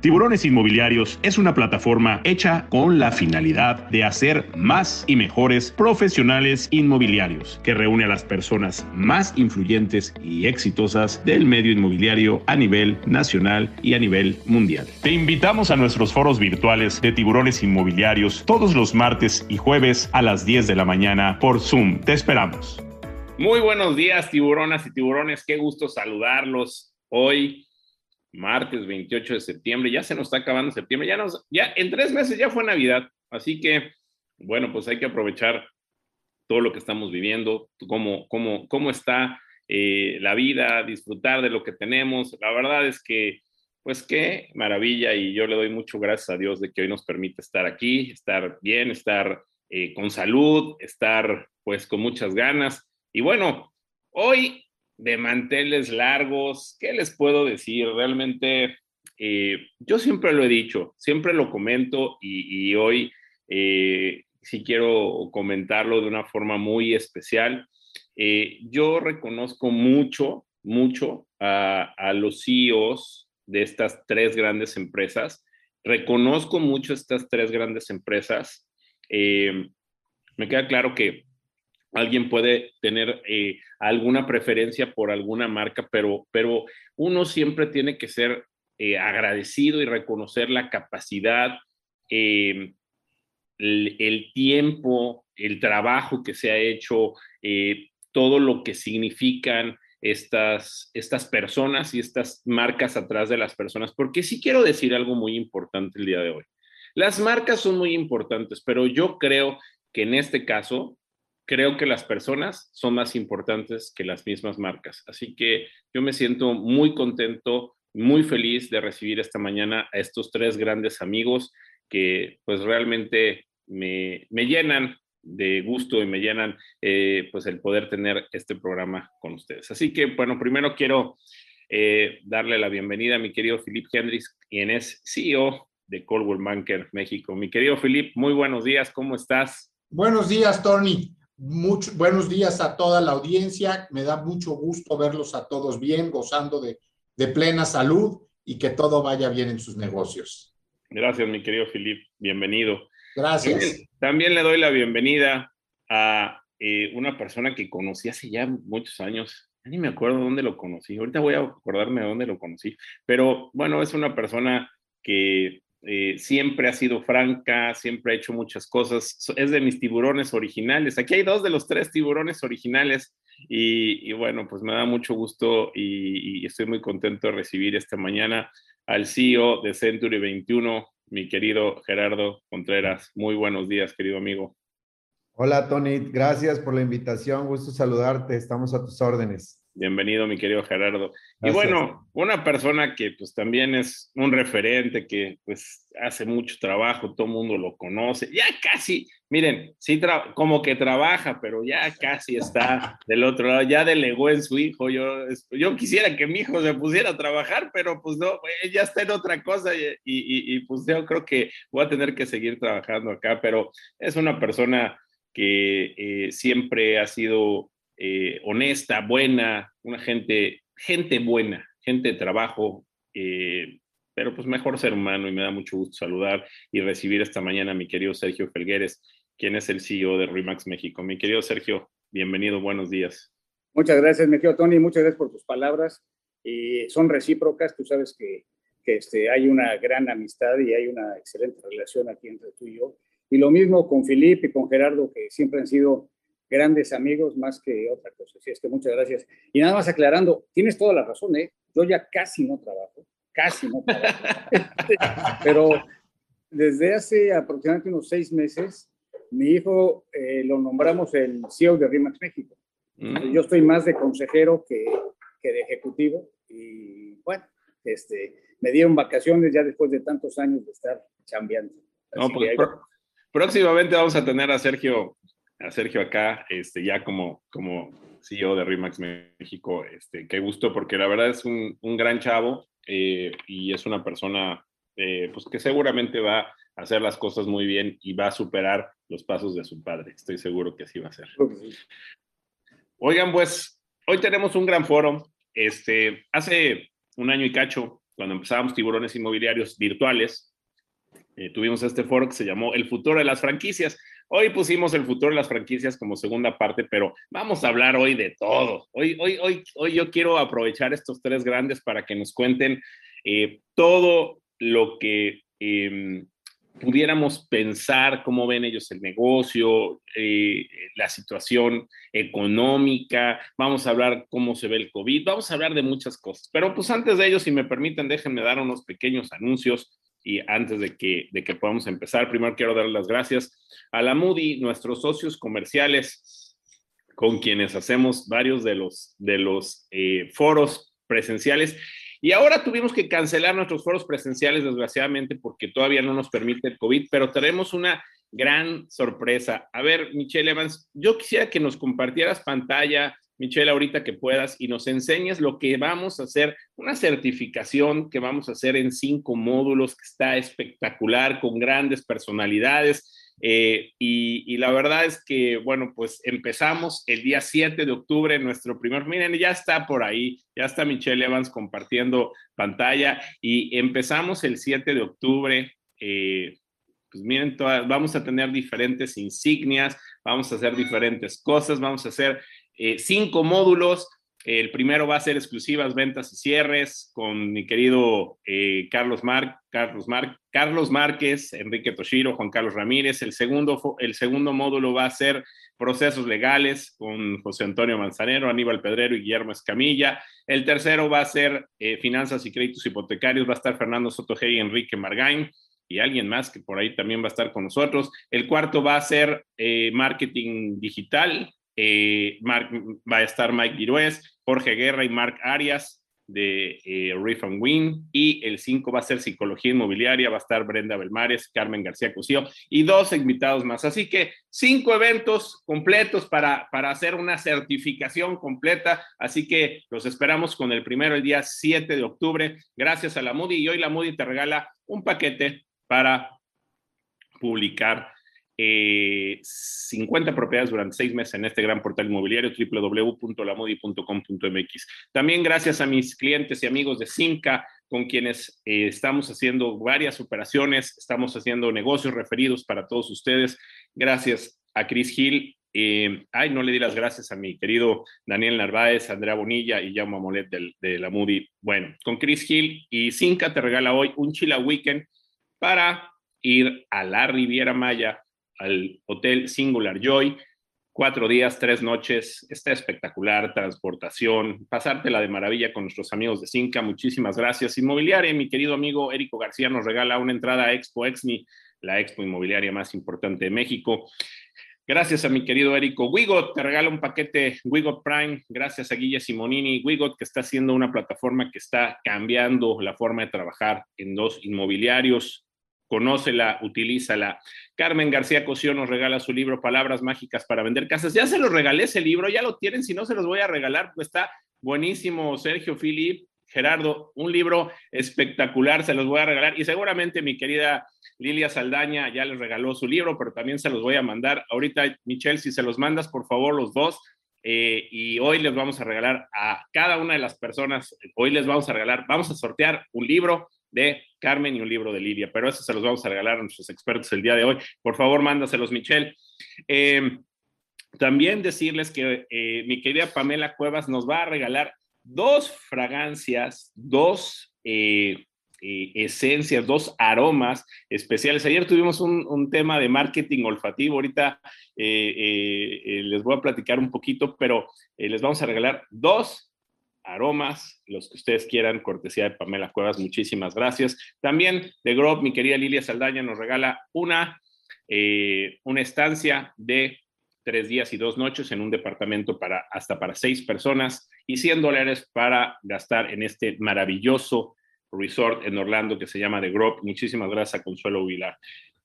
Tiburones Inmobiliarios es una plataforma hecha con la finalidad de hacer más y mejores profesionales inmobiliarios, que reúne a las personas más influyentes y exitosas del medio inmobiliario a nivel nacional y a nivel mundial. Te invitamos a nuestros foros virtuales de Tiburones Inmobiliarios todos los martes y jueves a las 10 de la mañana por Zoom. Te esperamos. Muy buenos días, tiburonas y tiburones. Qué gusto saludarlos hoy martes 28 de septiembre, ya se nos está acabando septiembre, ya nos, ya en tres meses ya fue Navidad, así que, bueno, pues hay que aprovechar todo lo que estamos viviendo, cómo, cómo, cómo está eh, la vida, disfrutar de lo que tenemos. La verdad es que, pues qué maravilla y yo le doy mucho gracias a Dios de que hoy nos permite estar aquí, estar bien, estar eh, con salud, estar pues con muchas ganas. Y bueno, hoy de manteles largos, ¿qué les puedo decir? Realmente, eh, yo siempre lo he dicho, siempre lo comento y, hoy eh, sí quiero comentarlo de una forma muy especial. Eh, yo reconozco mucho, mucho a, a, los CEOs de estas tres grandes empresas. Reconozco mucho estas tres grandes empresas. me queda claro que alguien puede tener eh, alguna preferencia por alguna marca, pero, pero uno siempre tiene que ser eh, agradecido y reconocer la capacidad, eh, el, tiempo, el trabajo que se ha hecho, todo lo que significan estas, estas personas y estas marcas atrás de las personas, porque sí quiero decir algo muy importante el día de hoy. Las marcas son muy importantes, pero yo creo que en este caso creo que las personas son más importantes que las mismas marcas. Así que yo me siento muy contento, muy feliz de recibir esta mañana a estos tres grandes amigos que pues realmente me, llenan de gusto y me llenan eh, pues el poder tener este programa con ustedes. Así que bueno, primero quiero eh, darle la bienvenida a mi querido Philip Hendrix, quien es CEO de Coldwell Banker México. Mi querido Philip, muy buenos días, ¿cómo estás? Buenos días, Tony buenos días a toda la audiencia. Me da mucho gusto verlos a todos bien, gozando de, plena salud y que todo vaya bien en sus negocios. Gracias, mi querido Filip. Bienvenido. Gracias. También, le doy la bienvenida a eh, una persona que conocí hace ya muchos años. Ni me acuerdo dónde lo conocí. Ahorita voy a acordarme de dónde lo conocí. Pero bueno, es una persona que eh, siempre ha sido franca, siempre ha hecho muchas cosas, es de mis tiburones originales. Aquí hay dos de los tres tiburones originales y, bueno, pues me da mucho gusto y, estoy muy contento de recibir esta mañana al CEO de Century 21, mi querido Gerardo Contreras. Muy buenos días, querido amigo. Hola, Tony. Gracias por la invitación. Gusto saludarte. Estamos a tus órdenes. Bienvenido, mi querido Gerardo. Y bueno, una persona que pues también es un referente, que pues hace mucho trabajo, todo el mundo lo conoce, ya casi, miren, sí, como que trabaja, pero ya casi está del otro lado, ya delegó en su hijo. Yo, yo quisiera que mi hijo se pusiera a trabajar, pero pues no, ya está en otra cosa y, y, pues yo creo que voy a tener que seguir trabajando acá, pero es una persona que eh, siempre ha sido eh, honesta, buena, una gente, gente buena, gente de trabajo, eh, pero pues mejor ser humano y me da mucho gusto saludar y recibir esta mañana a mi querido Sergio Felgueres, quien es el CEO de Remax México. Mi querido Sergio, bienvenido, buenos días. Muchas gracias, mi querido Tony, muchas gracias por tus palabras. y son recíprocas, tú sabes que, que este, hay una gran amistad y hay una excelente relación aquí entre tú y yo. Y lo mismo con Filipe y con Gerardo, que siempre han sido grandes amigos más que otra cosa. Así es que muchas gracias. Y nada más aclarando, tienes toda la razón, ¿eh? Yo ya casi no trabajo, casi no trabajo. Pero desde hace aproximadamente unos seis meses, mi hijo eh, lo nombramos el CEO de RIMAX México. Mm. Yo estoy más de consejero que, que de ejecutivo y bueno, este, me dieron vacaciones ya después de tantos años de estar chambeando. No, pues, próximamente vamos a tener a Sergio a Sergio acá, este, ya como, como CEO de Remax México. Este, qué gusto, porque la verdad es un, un gran chavo eh, y es una persona eh, pues que seguramente va a hacer las cosas muy bien y va a superar los pasos de su padre. Estoy seguro que así va a ser. Oigan, pues hoy tenemos un gran foro. Este, hace un año y cacho cuando empezábamos tiburones inmobiliarios virtuales, eh, tuvimos este foro que se llamó El futuro de las franquicias. Hoy pusimos el futuro de las franquicias como segunda parte, pero vamos a hablar hoy de todo. Hoy, hoy, hoy, hoy yo quiero aprovechar estos tres grandes para que nos cuenten eh, todo lo que em, pudiéramos pensar cómo ven ellos el negocio, eh, la situación económica, vamos a hablar cómo se ve el COVID, vamos a hablar de muchas cosas. Pero pues antes de ello, si me permiten, déjenme dar unos pequeños anuncios y antes de que, de que podamos empezar, primero quiero dar las gracias a la Moody, nuestros socios comerciales con quienes hacemos varios de los, de los eh, foros presenciales y ahora tuvimos que cancelar nuestros foros presenciales, desgraciadamente, porque todavía no nos permite el COVID, pero tenemos una gran sorpresa. A ver, Michelle Evans, yo quisiera que nos compartieras pantalla, Michelle, ahorita que puedas, y nos enseñes lo que vamos a hacer, una certificación que vamos a hacer en cinco módulos, que está espectacular, con grandes personalidades eh, y, la verdad es que, bueno, pues empezamos el día 7 de octubre, nuestro primer, miren, ya está por ahí, ya está Michelle Evans compartiendo pantalla y empezamos el 7 de octubre. Eh, pues miren, vamos a tener diferentes insignias, vamos a hacer diferentes cosas, vamos a hacer eh, cinco módulos el primero va a ser exclusivas ventas y cierres con mi querido eh, Carlos, Mar Carlos, Mar Carlos Márquez, Enrique Toshiro, Juan Carlos Ramírez. El segundo, el segundo módulo va a ser procesos legales con José Antonio Manzanero, Aníbal Pedrero y Guillermo Escamilla. El tercero va a ser eh, finanzas y créditos hipotecarios. Va a estar Fernando Soto y Enrique Margain y alguien más que por ahí también va a estar con nosotros. El cuarto va a ser marketing digital eh, va a estar Mike Virués, Jorge Guerra y Mark Arias de eh, Riff and Win. Y el 5 va a ser Psicología Inmobiliaria, va a estar Brenda Belmares, Carmen García Cusío y dos invitados más. Así que cinco eventos completos para, para hacer una certificación completa. Así que los esperamos con el primero el día 7 de octubre. Gracias a la Moody y hoy la Moody te regala un paquete para publicar 50 eh, propiedades durante seis meses en este gran portal inmobiliario www.lamodi.com.mx. También gracias a mis clientes y amigos de Simca, con quienes eh, estamos haciendo varias operaciones, estamos haciendo negocios referidos para todos ustedes. Gracias a Chris Hill. Eh, ay, no le di las gracias a mi querido Daniel Narváez, Andrea Bonilla y Jaume Molet de, de la Moody. Bueno, con Chris Hill y Simca te regala hoy un Chila Weekend para ir a la Riviera Maya al Hotel Singular Joy. Cuatro días, tres noches, está espectacular, transportación, pasártela de maravilla con nuestros amigos de Cinca, muchísimas gracias. Inmobiliaria, mi querido amigo Érico García nos regala una entrada a Expo Exni, la expo inmobiliaria más importante de México. Gracias a mi querido Érico. Wigot te regala un paquete Wigot Prime. Gracias a Guille Simonini. Wigot que está haciendo una plataforma que está cambiando la forma de trabajar en dos inmobiliarios conócela, utilízala. Carmen García Cosío nos regala su libro Palabras Mágicas para Vender Casas. Ya se los regalé ese libro, ya lo tienen, si no se los voy a regalar, pues está buenísimo, Sergio Filip, Gerardo, un libro espectacular, se los voy a regalar y seguramente mi querida Lilia Saldaña ya les regaló su libro, pero también se los voy a mandar. Ahorita, Michelle, si se los mandas, por favor, los dos. Eh, y hoy les vamos a regalar a cada una de las personas, hoy les vamos a regalar, vamos a sortear un libro de Carmen y un libro de Lidia, pero eso se los vamos a regalar a nuestros expertos el día de hoy. Por favor, mándaselos, Michelle. Em, también decirles que eh, mi querida Pamela Cuevas nos va a regalar dos fragancias, dos eh, eh, esencias, dos aromas especiales. Ayer tuvimos un, un tema de marketing olfativo, ahorita les voy a platicar un poquito, pero les vamos a regalar dos aromas, los que ustedes quieran, cortesía de Pamela Cuevas, muchísimas gracias. También de Grob, mi querida Lilia Saldaña nos regala una, eh, una estancia de tres días y dos noches en un departamento para hasta para seis personas y 100 dólares para gastar en este maravilloso resort en Orlando que se llama The Grove. Muchísimas gracias a Consuelo Vilar.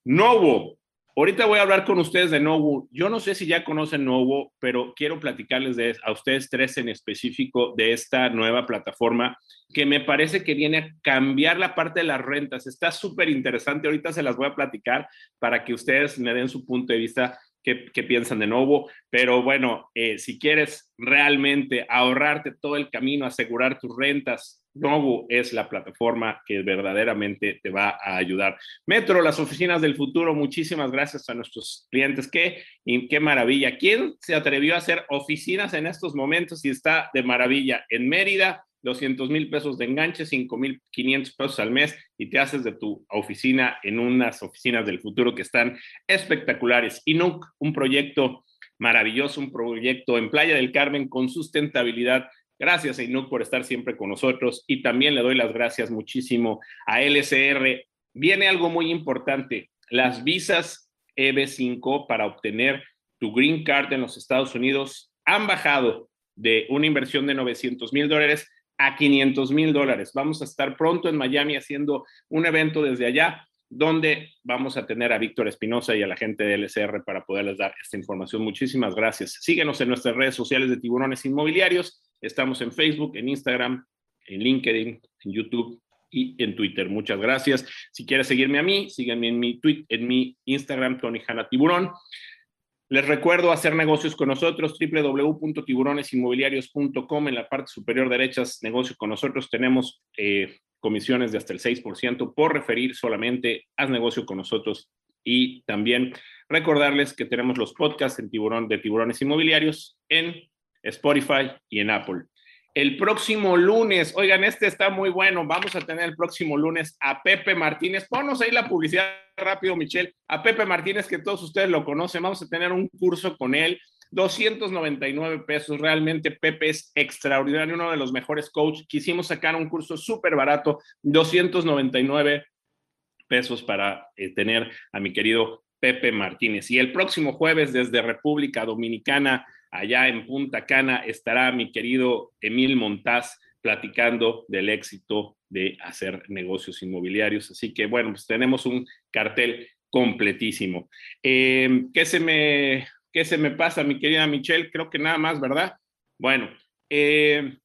Novo, Ahorita voy a hablar con ustedes de Novo. Yo no sé si ya conocen Novo, pero quiero platicarles de, a ustedes tres en específico de esta nueva plataforma que me parece que viene a cambiar la parte de las rentas. Está súper interesante. Ahorita se las voy a platicar para que ustedes me den su punto de vista qué, piensan de nuevo, pero bueno, eh, si quieres realmente ahorrarte todo el camino, asegurar tus rentas, Novo es la plataforma que verdaderamente te va a ayudar. Metro, las oficinas del futuro, muchísimas gracias a nuestros clientes. Qué, qué maravilla. ¿Quién se atrevió a hacer oficinas en estos momentos y está de maravilla? En Mérida, 200 mil pesos de enganche, 5 mil 500 pesos al mes y te haces de tu oficina en unas oficinas del futuro que están espectaculares. Inuk, un proyecto maravilloso, un proyecto en Playa del Carmen con sustentabilidad Gracias, Inuk, por estar siempre con nosotros y también le doy las gracias muchísimo a LCR. Viene algo muy importante, las visas EB5 para obtener tu green card en los Estados Unidos han bajado de una inversión de 900 mil dólares a 500 mil dólares. Vamos a estar pronto en Miami haciendo un evento desde allá donde vamos a tener a Víctor Espinosa y a la gente de LCR para poderles dar esta información. Muchísimas gracias. Síguenos en nuestras redes sociales de Tiburones Inmobiliarios Estamos en Facebook, en Instagram, en LinkedIn, en YouTube y en Twitter. Muchas gracias. Si quieres seguirme a mí, sígueme en mi tweet, en mi Instagram, Tony Hanna Tiburón. Les recuerdo hacer negocios con nosotros, www.tiburonesinmobiliarios.com. En la parte superior derecha, negocios con nosotros. Tenemos eh, comisiones de hasta el 6% por referir solamente, haz negocio con nosotros. Y también recordarles que tenemos los podcasts en tiburón, de tiburones inmobiliarios en Spotify y en Apple. El próximo lunes, oigan, este está muy bueno. Vamos a tener el próximo lunes a Pepe Martínez. Ponos ahí la publicidad rápido, Michelle. A Pepe Martínez, que todos ustedes lo conocen. Vamos a tener un curso con él. 299 pesos. Realmente Pepe es extraordinario, uno de los mejores coaches. Quisimos sacar un curso súper barato, 299 pesos para eh, tener a mi querido Pepe Martínez. Y el próximo jueves desde República Dominicana allá en Punta Cana estará mi querido Emil Montaz platicando del éxito de hacer negocios inmobiliarios. Así que bueno, pues tenemos un cartel completísimo. Em, ¿qué, se me, ¿Qué se me pasa, mi querida Michelle? Creo que nada más, ¿verdad? Bueno, em,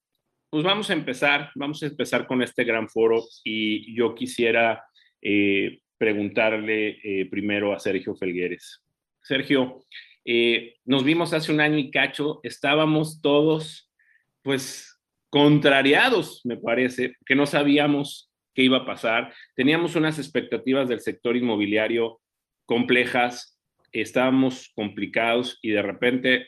pues vamos a empezar, vamos a empezar con este gran foro y yo quisiera eh, preguntarle eh, primero a Sergio Felgueres. Sergio, eh, nos vimos hace un año y cacho, estábamos todos, pues, contrariados, me parece, que no sabíamos qué iba a pasar. Teníamos unas expectativas del sector inmobiliario complejas, estábamos complicados y de repente,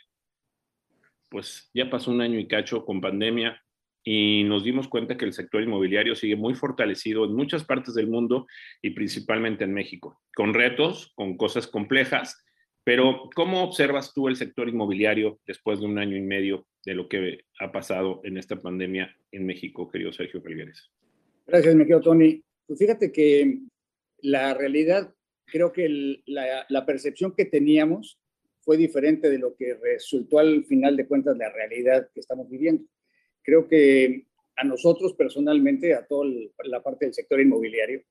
pues ya pasó un año y cacho con pandemia y nos dimos cuenta que el sector inmobiliario sigue muy fortalecido en muchas partes del mundo y principalmente en México, con retos, con cosas complejas, pero, ¿cómo observas tú el sector inmobiliario después de un año y medio de lo que ha pasado en esta pandemia en México, querido Sergio Felgueres? Gracias, mi querido Tony. Pues fíjate que la realidad, creo que la, la, percepción que teníamos fue diferente de lo que resultó al final de cuentas la realidad que estamos viviendo. Creo que a nosotros personalmente, a toda la parte del sector inmobiliario,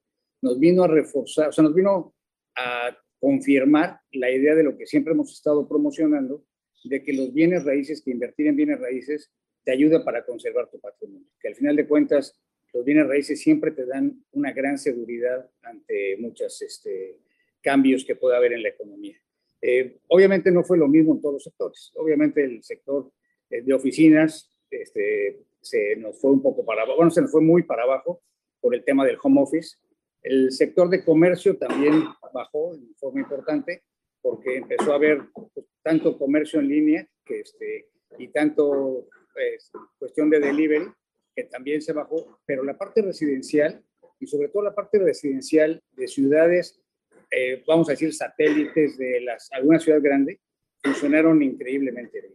nos vino a reforzar, o sea, nos vino a confirmar la idea de lo que siempre hemos estado promocionando, de que los bienes raíces, que invertir en bienes raíces, te ayuda para conservar tu patrimonio. Que al final de cuentas, los bienes raíces siempre te dan una gran seguridad ante muchos este, cambios que pueda haber en la economía. Eh, obviamente no fue lo mismo en todos los sectores. Obviamente el sector eh, de oficinas este, se nos fue un poco para abajo, bueno, se nos fue muy para abajo por el tema del home office. El sector de comercio también bajó de forma importante porque empezó a haber pues, tanto comercio en línea que este, y tanto pues, cuestión de delivery que también se bajó, pero la parte residencial y sobre todo la parte residencial de ciudades, eh, vamos a decir satélites de las, alguna ciudad grande, funcionaron increíblemente bien.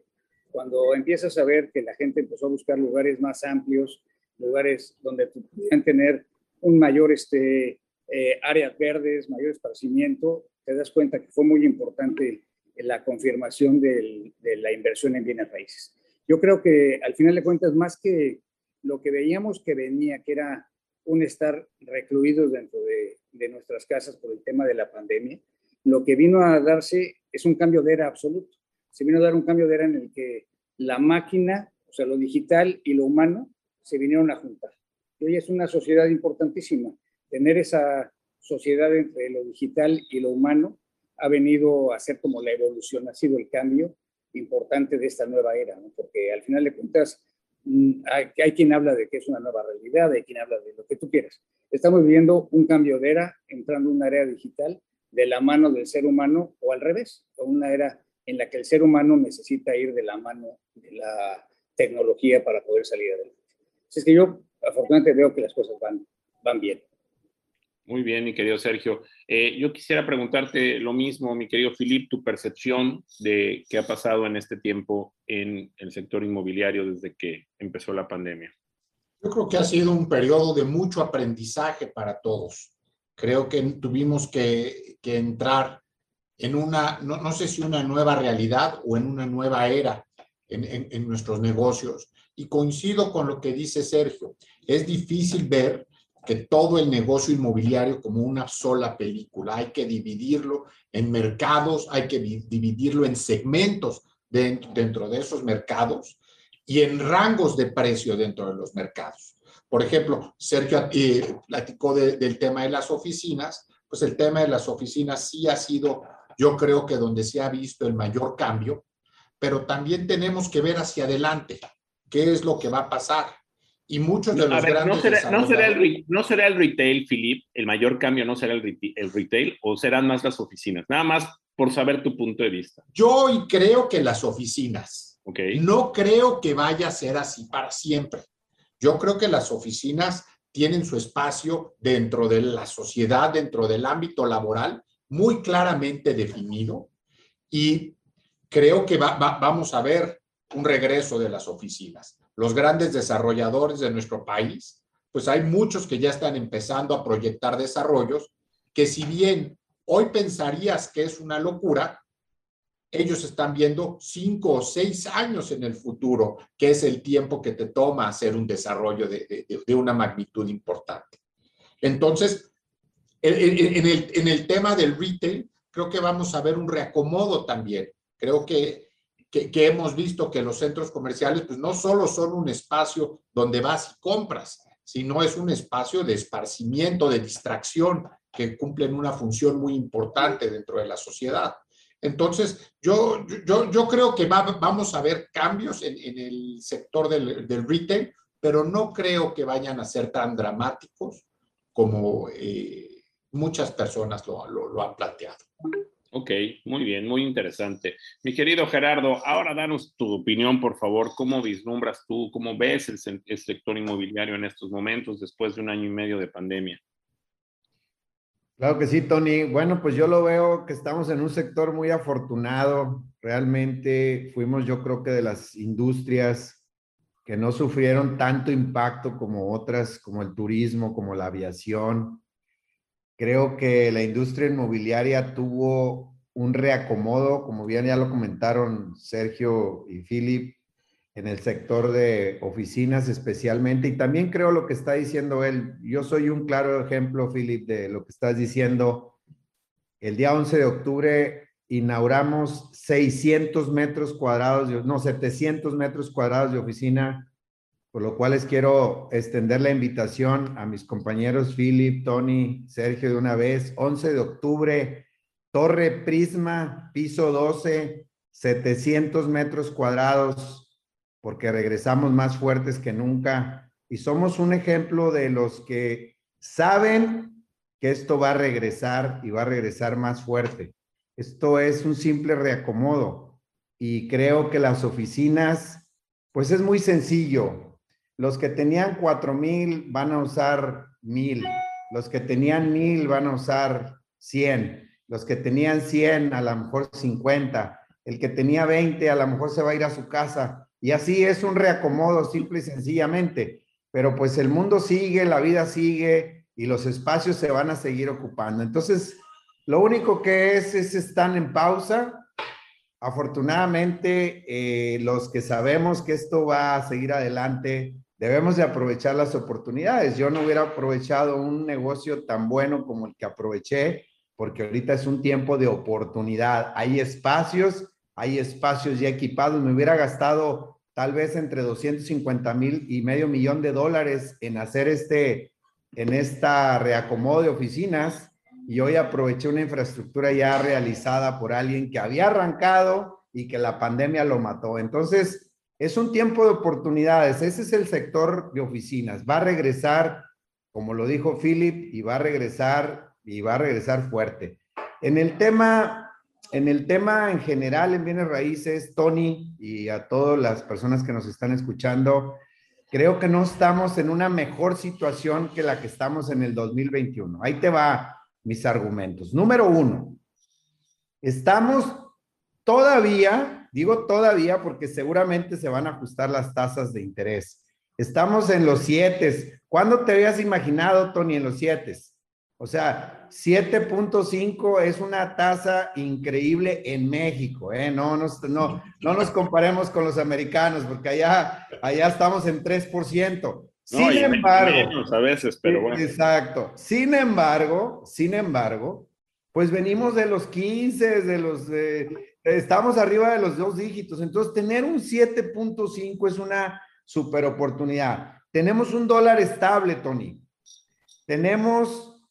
Cuando empiezas a ver que la gente empezó a buscar lugares más amplios, lugares donde pudieran tener un mayor este, eh, áreas verdes, mayor esparcimiento, te das cuenta que fue muy importante la confirmación de la inversión en bienes raíces. Yo creo que al final de cuentas, más que lo que veíamos que venía, que era un estar recluidos dentro de, de nuestras casas por el tema de la pandemia, lo que vino a darse es un cambio de era absoluto. Se vino a dar un cambio de era en el que la máquina, o sea, lo digital y lo humano, se vinieron a juntar hoy es una sociedad importantísima. Tener esa sociedad entre lo digital y lo humano ha venido a ser como la evolución, ha sido el cambio importante de esta nueva era, ¿no? porque al final de cuentas mm, hay, hay, quien habla de que es una nueva realidad, hay quien habla de lo que tú quieras. Estamos viviendo un cambio de era, entrando en una era digital de la mano del ser humano o al revés, o una era en la que el ser humano necesita ir de la mano de la tecnología para poder salir adelante. Así es que yo afortunadamente veo que las cosas van, van bien. Muy bien, mi querido Sergio. Eh, yo quisiera preguntarte lo mismo, mi querido Filip, tu percepción de qué ha pasado en este tiempo en el sector inmobiliario desde que empezó la pandemia. Yo creo que ha sido un periodo de mucho aprendizaje para todos. Creo que tuvimos que, que entrar en una, no, no, sé si una nueva realidad o en una nueva era en, en, en nuestros negocios. Y coincido con lo que dice Sergio. Es difícil ver que todo el negocio inmobiliario como una sola película. Hay que dividirlo en mercados, hay que dividirlo en segmentos dentro, dentro de esos mercados y en rangos de precio dentro de los mercados. Por ejemplo, Sergio eh, platicó de, del tema de las oficinas, pues el tema de las oficinas sí ha sido, yo creo que donde se ha visto el mayor cambio, pero también tenemos que ver hacia adelante qué es lo que va a pasar y muchos de los ver, grandes ¿no será, ¿no será, el, ¿No será el retail, Philip? ¿El mayor cambio no será el, retail, el retail o serán más las oficinas? Nada más por saber tu punto de vista. Yo hoy creo que las oficinas. Okay. No creo que vaya a ser así para siempre. Yo creo que las oficinas tienen su espacio dentro de la sociedad, dentro del ámbito laboral, muy claramente definido y creo que va, va, vamos a ver un regreso de las oficinas los grandes desarrolladores de nuestro país, pues hay muchos que ya están empezando a proyectar desarrollos que si bien hoy pensarías que es una locura, ellos están viendo cinco o seis años en el futuro, que es el tiempo que te toma hacer un desarrollo de, de, una magnitud importante. Entonces, en el, en el tema del retail, creo que vamos a ver un reacomodo también. Creo que que, que, hemos visto que los centros comerciales pues no solo son un espacio donde vas y compras, sino es un espacio de esparcimiento, de distracción, que cumplen una función muy importante dentro de la sociedad. Entonces, yo, yo, yo creo que va, vamos a ver cambios en, en el sector del, del, retail, pero no creo que vayan a ser tan dramáticos como eh, muchas personas lo, lo, lo han planteado. Ok, muy bien, muy interesante. Mi querido Gerardo, ahora danos tu opinión, por favor. ¿Cómo vislumbras tú, cómo ves el, el, sector inmobiliario en estos momentos después de un año y medio de pandemia? Claro que sí, Tony. Bueno, pues yo lo veo que estamos en un sector muy afortunado. Realmente fuimos, yo creo que de las industrias que no sufrieron tanto impacto como otras, como el turismo, como la aviación Creo que la industria inmobiliaria tuvo un reacomodo, como bien ya lo comentaron Sergio y Philip, en el sector de oficinas especialmente. Y también creo lo que está diciendo él. Yo soy un claro ejemplo, Philip, de lo que estás diciendo. El día 11 de octubre inauguramos 600 metros cuadrados, no, 700 metros cuadrados de oficina por lo cual les quiero extender la invitación a mis compañeros Philip, Tony, Sergio de una vez. 11 de octubre, Torre Prisma, piso 12, 700 metros cuadrados, porque regresamos más fuertes que nunca. Y somos un ejemplo de los que saben que esto va a regresar y va a regresar más fuerte. Esto es un simple reacomodo. Y creo que las oficinas, pues es muy sencillo los que tenían cuatro mil van a usar mil. Los que tenían mil van a usar 100. Los que tenían 100 a lo mejor 50. El que tenía 20 a lo mejor se va a ir a su casa. Y así es un reacomodo simple y sencillamente. Pero pues el mundo sigue, la vida sigue y los espacios se van a seguir ocupando. Entonces, lo único que es es están en pausa. Afortunadamente, eh, los que sabemos que esto va a seguir adelante, debemos de aprovechar las oportunidades. Yo no hubiera aprovechado un negocio tan bueno como el que aproveché, porque ahorita es un tiempo de oportunidad. Hay espacios, hay espacios ya equipados. Me hubiera gastado tal vez entre 250 mil y medio millón de dólares en hacer este, en esta reacomodo de oficinas y hoy aproveché una infraestructura ya realizada por alguien que había arrancado y que la pandemia lo mató. Entonces, es un tiempo de oportunidades. Ese es el sector de oficinas. Va a regresar, como lo dijo Philip, y va a regresar y va a regresar fuerte. En el tema, en el tema en general en bienes raíces, Tony y a todas las personas que nos están escuchando, creo que no estamos en una mejor situación que la que estamos en el 2021. Ahí te va mis argumentos. Número uno, estamos todavía, digo todavía porque seguramente se van a ajustar las tasas de interés. Estamos en los siete. ¿Cuándo te habías imaginado, Tony, en los siete? O sea, 7.5 es una tasa increíble en México, ¿eh? No nos, no, no nos comparemos con los americanos, porque allá, allá estamos en 3%. Sin embargo, a veces, pero bueno. Exacto. Sin embargo, sin embargo, pues venimos de los 15, de los, estamos arriba de los dos dígitos. Entonces, tener un 7.5 es una super oportunidad. Tenemos un dólar estable, Tony. Tenemos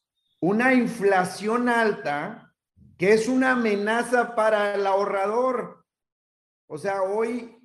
una inflación alta que es una amenaza para el ahorrador. O sea, hoy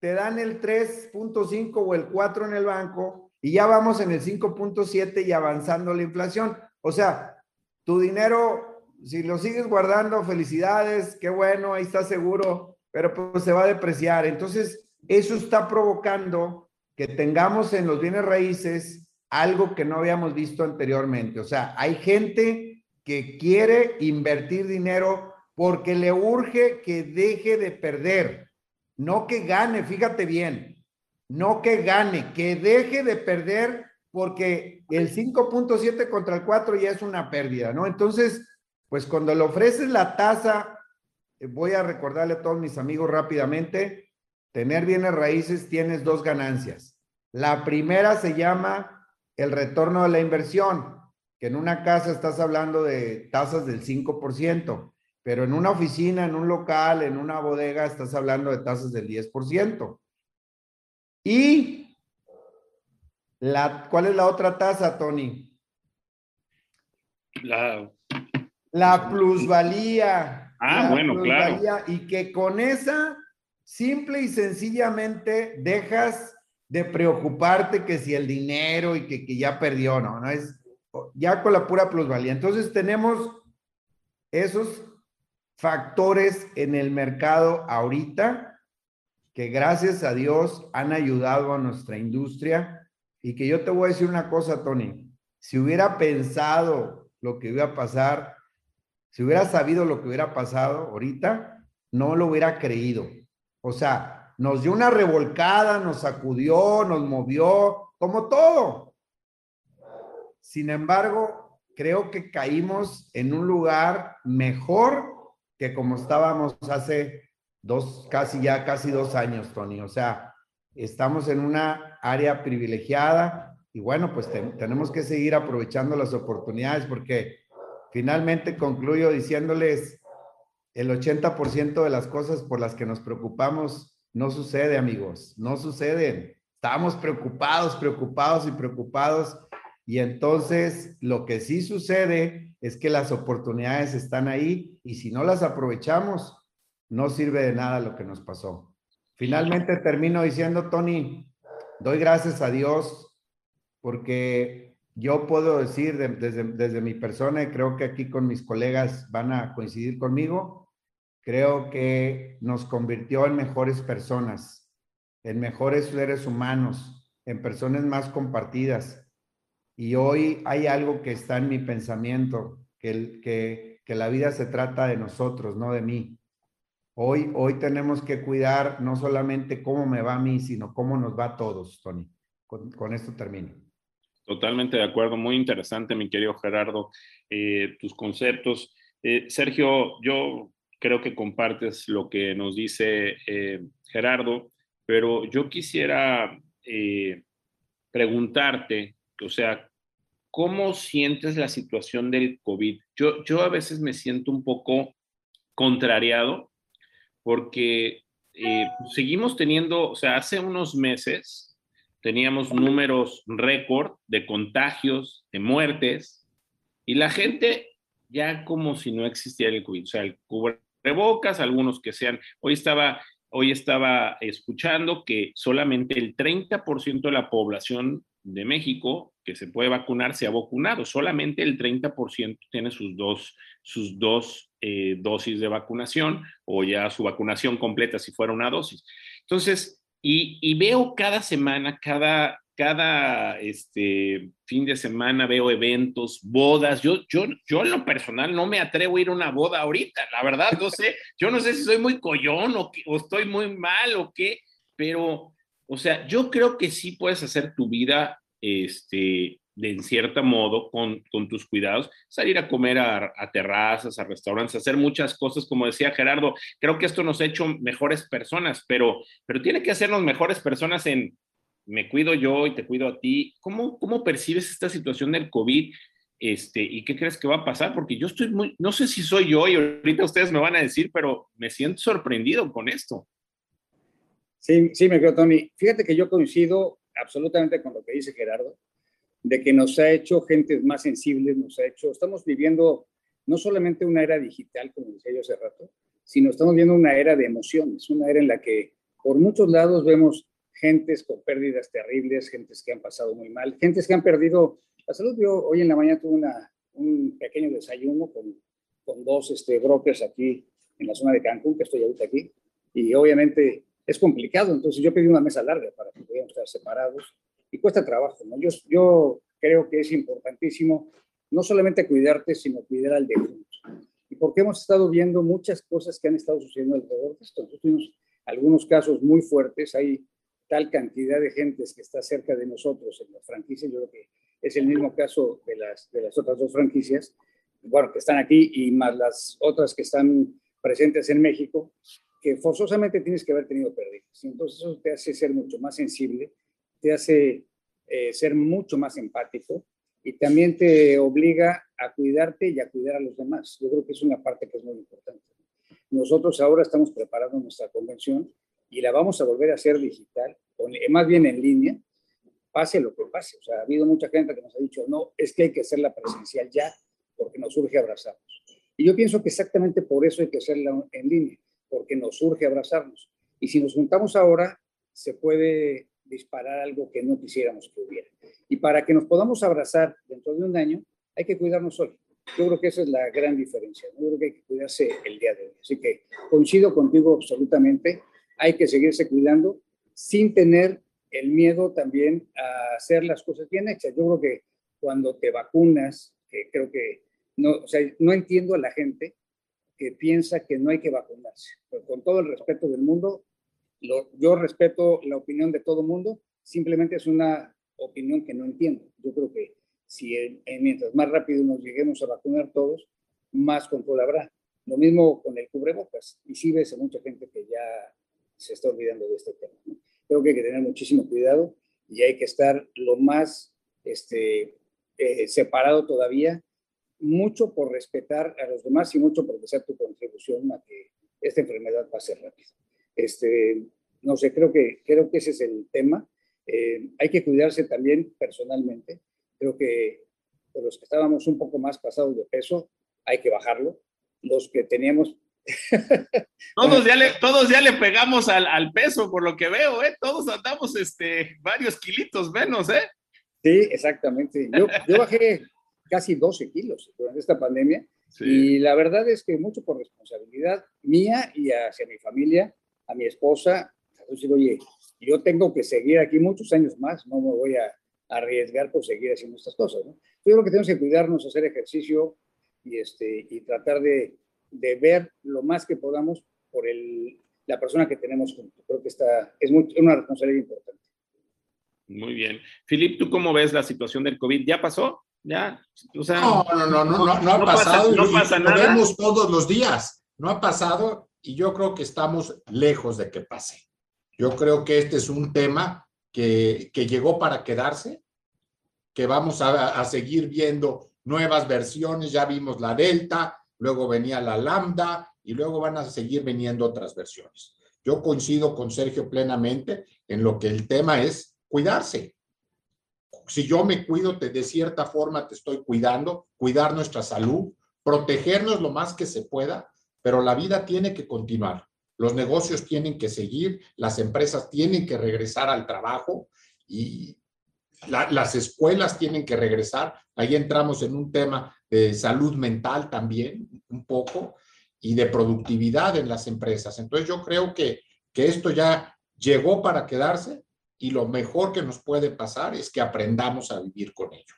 te dan el 3.5 o el 4 en el banco y ya vamos en el 5.7 y avanzando la inflación. O sea, tu dinero, si lo sigues guardando, felicidades, qué bueno, ahí está seguro, pero pues se va a depreciar. Entonces, eso está provocando que tengamos en los bienes raíces algo que no habíamos visto anteriormente. O sea, hay gente que quiere invertir dinero porque le urge que deje de perder. No que gane, fíjate bien, no que gane, que deje de perder porque el 5.7 contra el 4 ya es una pérdida, ¿no? Entonces, pues cuando le ofreces la tasa, eh, voy a recordarle a todos mis amigos rápidamente, tener bienes raíces tienes dos ganancias. La primera se llama el retorno de la inversión, que en una casa estás hablando de tasas del 5%. Pero en una oficina, en un local, en una bodega, estás hablando de tasas del 10%. Y la, ¿cuál es la otra tasa, Tony? La, la plusvalía. Ah, bueno, claro. Y que con esa, simple y sencillamente, dejas de preocuparte que si el dinero y que, que ya perdió, no, no es ya con la pura plusvalía. Entonces tenemos esos factores en el mercado ahorita que gracias a Dios han ayudado a nuestra industria y que yo te voy a decir una cosa, Tony, si hubiera pensado lo que iba a pasar, si hubiera sabido lo que hubiera pasado ahorita, no lo hubiera creído. O sea, nos dio una revolcada, nos sacudió, nos movió, como todo. Sin embargo, creo que caímos en un lugar mejor que como estábamos hace dos, casi ya casi dos años, Tony. O sea, estamos en una área privilegiada y bueno, pues tenemos que seguir aprovechando las oportunidades porque finalmente concluyo diciéndoles, el 80% de las cosas por las que nos preocupamos no sucede, amigos, no suceden. Estamos preocupados, preocupados y preocupados. Y entonces lo que sí sucede es que las oportunidades están ahí y si no las aprovechamos, no sirve de nada lo que nos pasó. Finalmente termino diciendo, Tony, doy gracias a Dios porque yo puedo decir desde, desde mi persona, y creo que aquí con mis colegas van a coincidir conmigo, creo que nos convirtió en mejores personas, en mejores seres humanos, en personas más compartidas, y hoy hay algo que está en mi pensamiento, que, que, que la vida se trata de nosotros, no de mí. Hoy, hoy tenemos que cuidar no solamente cómo me va a mí, sino cómo nos va a todos, Tony. Con, esto termino. Totalmente de acuerdo, muy interesante, mi querido Gerardo, eh, tus conceptos. Eh, Sergio, yo creo que compartes lo que nos dice eh, Gerardo, pero yo quisiera preguntarte, o sea, ¿cómo sientes la situación del COVID? Yo, yo a veces me siento un poco contrariado porque seguimos teniendo, o sea, hace unos meses teníamos números récord de contagios, de muertes, y la gente ya como si no existiera el COVID. O sea, el cubrebocas, algunos que sean, hoy estaba, hoy estaba escuchando que solamente el 30% de la población de México que se puede vacunar se ha vacunado, solamente el 30% tiene sus dos, sus dos eh, dosis de vacunación o ya su vacunación completa si fuera una dosis. Entonces, y, y veo cada semana, cada, cada este, fin de semana veo eventos, bodas. Yo, yo, yo en lo personal no me atrevo a ir a una boda ahorita, la verdad, no sé, yo no sé si soy muy collón o, o estoy muy mal o qué, pero, o sea, yo creo que sí puedes hacer tu vida, este, de en cierto modo, con, con, tus cuidados, salir a comer a, a, terrazas, a restaurantes, hacer muchas cosas, como decía Gerardo, creo que esto nos ha hecho mejores personas, pero, pero tiene que hacernos mejores personas en, me cuido yo y te cuido a ti. ¿Cómo, cómo percibes esta situación del COVID? Este, ¿Y qué crees que va a pasar? Porque yo estoy muy, no sé si soy yo y ahorita ustedes me van a decir, pero me siento sorprendido con esto. Sí, sí, me creo, Tony. Fíjate que yo coincido absolutamente con lo que dice Gerardo, de que nos ha hecho gentes más sensibles, nos ha hecho, estamos viviendo no solamente una era digital, como decía yo hace rato, sino estamos viendo una era de emociones, una era en la que por muchos lados vemos gentes con pérdidas terribles, gentes que han pasado muy mal, gentes que han perdido la salud. Yo hoy en la mañana tuve una, un pequeño desayuno con, con dos este, brokers aquí en la zona de Cancún, que estoy ahorita aquí, y obviamente es complicado, entonces yo pedí una mesa larga para que pudiéramos estar separados y cuesta trabajo, ¿no? Yo, yo creo que es importantísimo no solamente cuidarte, sino cuidar al de juntos. Y porque hemos estado viendo muchas cosas que han estado sucediendo alrededor de esto. Nosotros tuvimos algunos casos muy fuertes, hay tal cantidad de gentes que está cerca de nosotros en las franquicias, yo creo que es el mismo caso de las, de las otras dos franquicias, bueno, que están aquí y más las otras que están presentes en México, que forzosamente tienes que haber tenido pérdidas. Entonces eso te hace ser mucho más sensible, te hace eh, ser mucho más empático y también te obliga a cuidarte y a cuidar a los demás. Yo creo que es una parte que es muy importante. Nosotros ahora estamos preparando nuestra convención y la vamos a volver a hacer digital, más bien en línea, pase lo que pase. O sea, ha habido mucha gente que nos ha dicho, no, es que hay que hacerla presencial ya, porque nos surge abrazarnos. Y yo pienso que exactamente por eso hay que hacerla en línea, porque nos surge abrazarnos. Y si nos juntamos ahora, se puede disparar algo que no quisiéramos que hubiera. Y para que nos podamos abrazar dentro de un año, hay que cuidarnos hoy. Yo creo que esa es la gran diferencia. Yo creo que hay que cuidarse el día de hoy. Así que coincido contigo absolutamente hay que seguirse cuidando sin tener el miedo también a hacer las cosas bien hechas. Yo creo que cuando te vacunas, creo que no, o sea, no entiendo a la gente que piensa que no hay que vacunarse. Con todo el respeto del mundo, lo, yo respeto la opinión de todo mundo, simplemente es una opinión que no entiendo. Yo creo que si mientras más rápido nos lleguemos a vacunar todos, más control habrá. Lo mismo con el cubrebocas. Y sí ves a mucha gente que ya se está olvidando de este tema. Creo que hay que tener muchísimo cuidado y hay que estar lo más este, eh, separado todavía, mucho por respetar a los demás y mucho por sea tu contribución a que esta enfermedad pase rápido. Este, no sé, creo que, creo que ese es el tema. Eh, hay que cuidarse también personalmente. Creo que por los que estábamos un poco más pasados de peso, hay que bajarlo. Los que teníamos todos, ya le, todos ya le pegamos al, al, peso, por lo que veo, ¿eh? Todos andamos este, varios kilitos menos, ¿eh? Sí, exactamente. Yo, yo bajé casi 12 kilos durante esta pandemia sí. y la verdad es que mucho por responsabilidad mía y hacia mi familia, a mi esposa. Entonces, oye, yo tengo que seguir aquí muchos años más, no me voy a arriesgar por seguir haciendo estas cosas, ¿no? Yo creo que tenemos que cuidarnos, hacer ejercicio y, este, y tratar de de ver lo más que podamos por el, la persona que tenemos junto. Creo que está, es muy, una responsabilidad importante. Muy bien. Filip, ¿tú cómo ves la situación del COVID? ¿Ya pasó? ¿Ya? O sea, no, no, no, no, no, no ha no pasado. Pasa, no pasa nada. Lo vemos todos los días. No ha pasado y yo creo que estamos lejos de que pase. Yo creo que este es un tema que, que llegó para quedarse, que vamos a, a seguir viendo nuevas versiones. Ya vimos la Delta, luego venía la lambda y luego van a seguir viniendo otras versiones. Yo coincido con Sergio plenamente en lo que el tema es cuidarse. Si yo me cuido, te, de cierta forma te estoy cuidando, cuidar nuestra salud, protegernos lo más que se pueda, pero la vida tiene que continuar. Los negocios tienen que seguir, las empresas tienen que regresar al trabajo y las escuelas tienen que regresar. Ahí entramos en un tema de salud mental también, un poco, y de productividad en las empresas. Entonces yo creo que, que esto ya llegó para quedarse y lo mejor que nos puede pasar es que aprendamos a vivir con ello.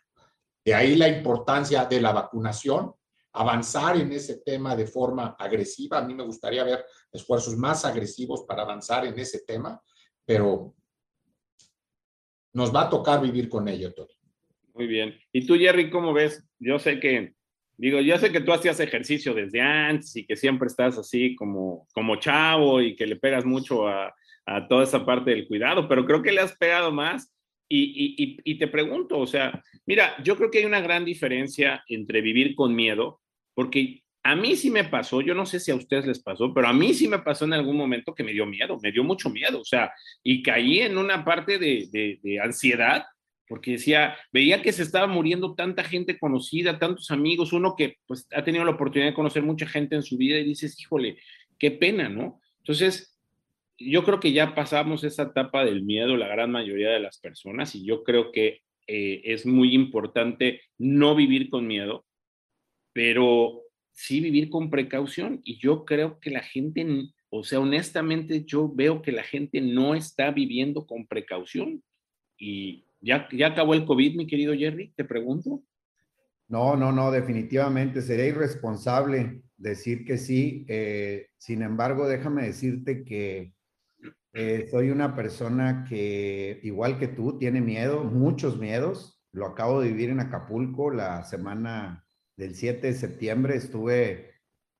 De ahí la importancia de la vacunación, avanzar en ese tema de forma agresiva. A mí me gustaría ver esfuerzos más agresivos para avanzar en ese tema, pero nos va a tocar vivir con ello, Tony. Muy bien. ¿Y tú, Jerry, cómo ves? Yo sé que, digo, yo sé que tú hacías ejercicio desde antes y que siempre estás así como, como chavo y que le pegas mucho a, a toda esa parte del cuidado, pero creo que le has pegado más. Y, y, y, te pregunto, o sea, mira, yo creo que hay una gran diferencia entre vivir con miedo, porque a mí sí me pasó, yo no sé si a ustedes les pasó, pero a mí sí me pasó en algún momento que me dio miedo, me dio mucho miedo, o sea, y caí en una parte de, ansiedad, porque decía, veía que se estaba muriendo tanta gente conocida, tantos amigos, uno que pues ha tenido la oportunidad de conocer mucha gente en su vida y dices, híjole, qué pena, ¿no? Entonces, yo creo que ya pasamos esa etapa del miedo la gran mayoría de las personas y yo creo que eh, es muy importante no vivir con miedo, pero sí vivir con precaución. Y yo creo que la gente, o sea, honestamente, yo veo que la gente no está viviendo con precaución. Y ya, ya acabó el COVID, mi querido Jerry, te pregunto. No, no, no, definitivamente sería irresponsable decir que sí. Eh, sin embargo, déjame decirte que eh, soy una persona que, igual que tú, tiene miedo, muchos miedos. Lo acabo de vivir en Acapulco la semana del 7 de septiembre. Estuve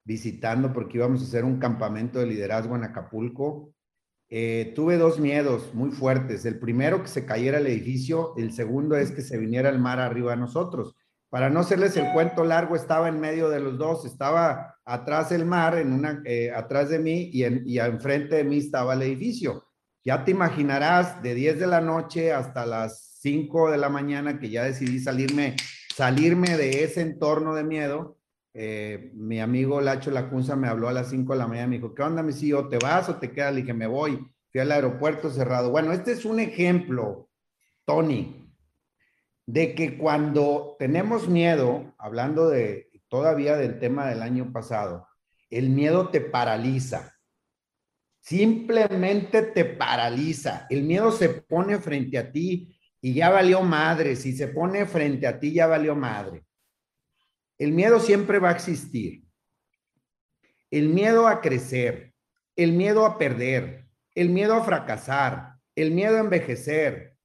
visitando porque íbamos a hacer un campamento de liderazgo en Acapulco. Eh, tuve dos miedos muy fuertes. El primero, que se cayera el edificio. El segundo es que se viniera el mar arriba de nosotros. Para no hacerles el cuento largo, estaba en medio de los dos, estaba atrás el mar, en una, eh, atrás de mí y, en, y enfrente de mí estaba el edificio. Ya te imaginarás, de 10 de la noche hasta las 5 de la mañana que ya decidí salirme, salirme de ese entorno de miedo. Eh, mi amigo Lacho Lacunza me habló a las 5 de la mañana, me dijo, ¿qué onda, mi tío? ¿Te vas o te quedas? Le dije, me voy. Fui al aeropuerto cerrado. Bueno, este es un ejemplo, Tony, de que cuando tenemos miedo, hablando de todavía del tema del año pasado, el miedo te paraliza. Simplemente te paraliza. El miedo se pone frente a ti y ya valió madre. Si se pone frente a ti, ya valió madre. El miedo siempre va a existir. El miedo a crecer, el miedo a perder, el miedo a fracasar, el miedo a envejecer,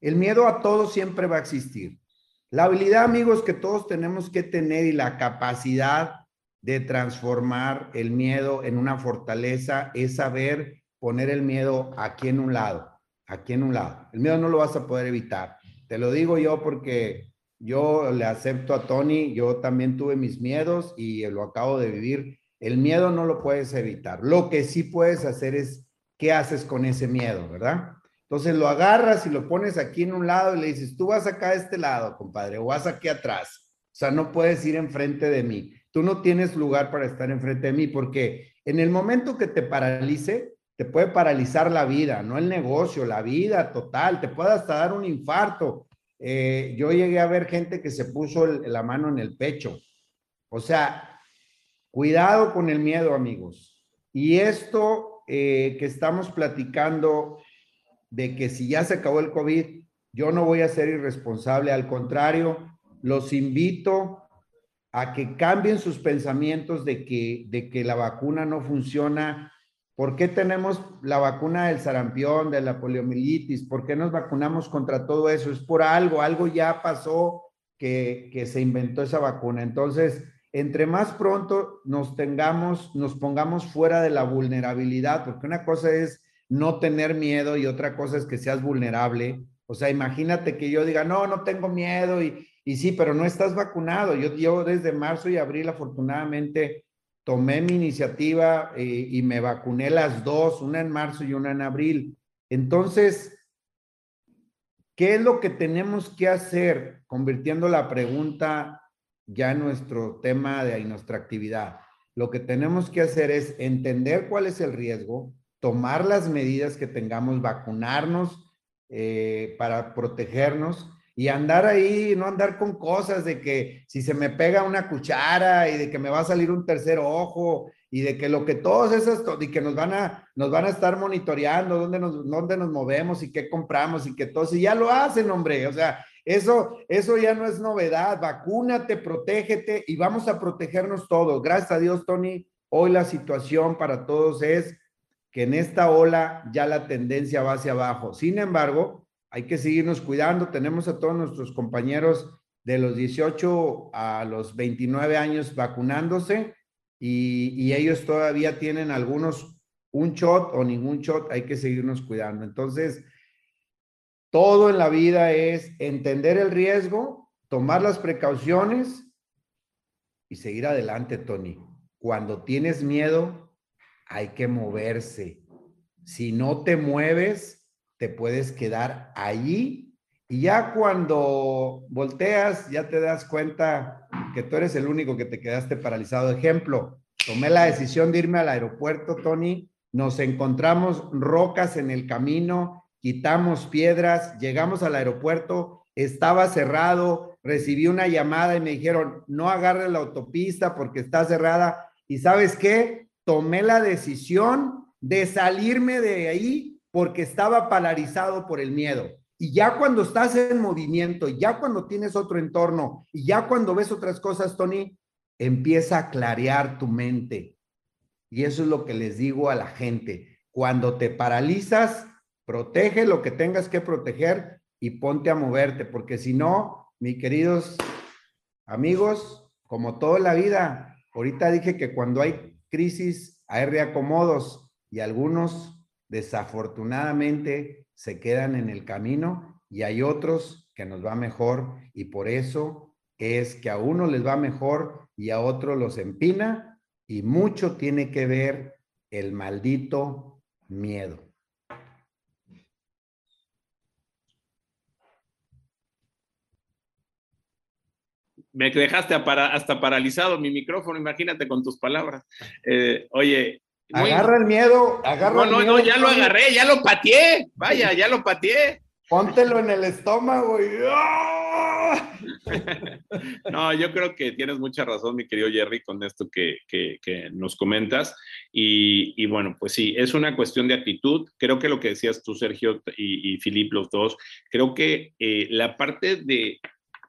el miedo a todo siempre va a existir. La habilidad, amigos, que todos tenemos que tener y la capacidad de transformar el miedo en una fortaleza es saber poner el miedo aquí en un lado, aquí en un lado. El miedo no lo vas a poder evitar. Te lo digo yo porque yo le acepto a Tony, yo también tuve mis miedos y lo acabo de vivir. El miedo no lo puedes evitar. Lo que sí puedes hacer es qué haces con ese miedo, ¿verdad? Entonces lo agarras y lo pones aquí en un lado y le dices, tú vas acá a este lado, compadre, o vas aquí atrás. O sea, no puedes ir enfrente de mí. Tú no tienes lugar para estar enfrente de mí porque en el momento que te paralice, te puede paralizar la vida, no el negocio, la vida total, te puede hasta dar un infarto. Eh, yo llegué a ver gente que se puso la mano en el pecho. O sea, cuidado con el miedo, amigos. Y esto eh, que estamos platicando de que si ya se acabó el COVID, yo no voy a ser irresponsable, al contrario, los invito a que cambien sus pensamientos de que, de que la vacuna no funciona. ¿Por qué tenemos la vacuna del sarampión, de la poliomielitis? ¿Por qué nos vacunamos contra todo eso? Es por algo, algo ya pasó que, que se inventó esa vacuna. Entonces, entre más pronto nos tengamos, nos pongamos fuera de la vulnerabilidad, porque una cosa es no tener miedo y otra cosa es que seas vulnerable. O sea, imagínate que yo diga, no, no tengo miedo y, y sí, pero no estás vacunado. Yo, yo desde marzo y abril afortunadamente tomé mi iniciativa y, eh, y me vacuné las dos, una en marzo y una en abril. Entonces, ¿qué es lo que tenemos que hacer? Convirtiendo la pregunta ya nuestro tema de nuestra actividad. Lo que tenemos que hacer es entender cuál es el riesgo, tomar las medidas que tengamos, vacunarnos eh, para protegernos y andar ahí, no andar con cosas de que si se me pega una cuchara y de que me va a salir un tercer ojo y de que lo que todos esos, y que nos van a, nos van a estar monitoreando dónde nos, dónde nos movemos y qué compramos y que todo, si ya lo hacen, hombre, o sea, eso, eso ya no es novedad, vacúnate, protégete y vamos a protegernos todos. Gracias a Dios, Tony, hoy la situación para todos es que en esta ola ya la tendencia va hacia abajo. Sin embargo, hay que seguirnos cuidando. Tenemos a todos nuestros compañeros de los 18 a los 29 años vacunándose y, ellos todavía tienen algunos un shot o ningún shot, hay que seguirnos cuidando. Entonces, todo en la vida es entender el riesgo, tomar las precauciones y seguir adelante, Tony. Cuando tienes miedo, hay que moverse. Si no te mueves, te puedes quedar allí y ya cuando volteas, ya te das cuenta que tú eres el único que te quedaste paralizado. Ejemplo, tomé la decisión de irme al aeropuerto, Tony, nos encontramos rocas en el camino, quitamos piedras, llegamos al aeropuerto, estaba cerrado, recibí una llamada y me dijeron, no agarres la autopista porque está cerrada. ¿Y sabes qué? Tomé la decisión de salirme de ahí porque estaba paralizado por el miedo. Y ya cuando estás en movimiento, ya cuando tienes otro entorno, y ya cuando ves otras cosas, Tony, empieza a clarear tu mente. Y eso es lo que les digo a la gente. Cuando te paralizas, protege lo que tengas que proteger y ponte a moverte, porque si no, mis queridos amigos, como toda la vida, ahorita dije que cuando hay crisis hay reacomodos y algunos desafortunadamente se quedan en el camino y hay otros que nos va mejor y por eso es que a uno les va mejor y a otro los empina y mucho tiene que ver el maldito miedo. Me dejaste hasta paralizado mi micrófono, imagínate con tus palabras. Eh, oye, Agarra el miedo, agarra no, el no, No, ya lo agarré, ya lo pateé. Vaya, ya lo pateé. Póntelo en el estómago y. ¡ah! no, yo creo que tienes mucha razón, mi querido Jerry, con esto que, nos comentas. Y, bueno, pues sí, es una cuestión de actitud. Creo que lo que decías tú, Sergio y, y Filip, los dos, creo que eh, la parte de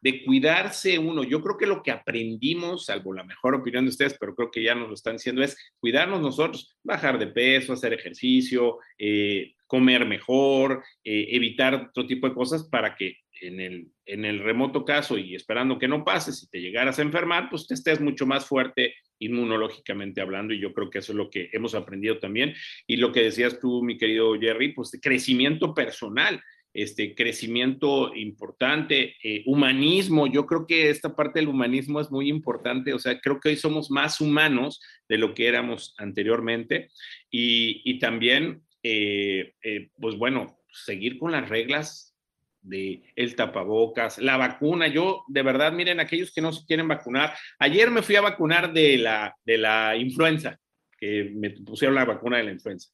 de cuidarse uno. Yo creo que lo que aprendimos, salvo la mejor opinión de ustedes, pero creo que ya nos lo están diciendo, es cuidarnos nosotros, bajar de peso, hacer ejercicio, eh, comer mejor, eh, evitar otro tipo de cosas para que en el, en el remoto caso y esperando que no pase, si te llegaras a enfermar, pues te estés mucho más fuerte inmunológicamente hablando y yo creo que eso es lo que hemos aprendido también. Y lo que decías tú, mi querido Jerry, pues crecimiento personal este crecimiento importante, eh, humanismo, yo creo que esta parte del humanismo es muy importante, o sea, creo que hoy somos más humanos de lo que éramos anteriormente. Y, también, eh, eh, pues bueno, seguir con las reglas de el tapabocas, la vacuna. Yo, de verdad, miren, aquellos que no se quieren vacunar, ayer me fui a vacunar de la, de la influenza, que me pusieron la vacuna de la influenza.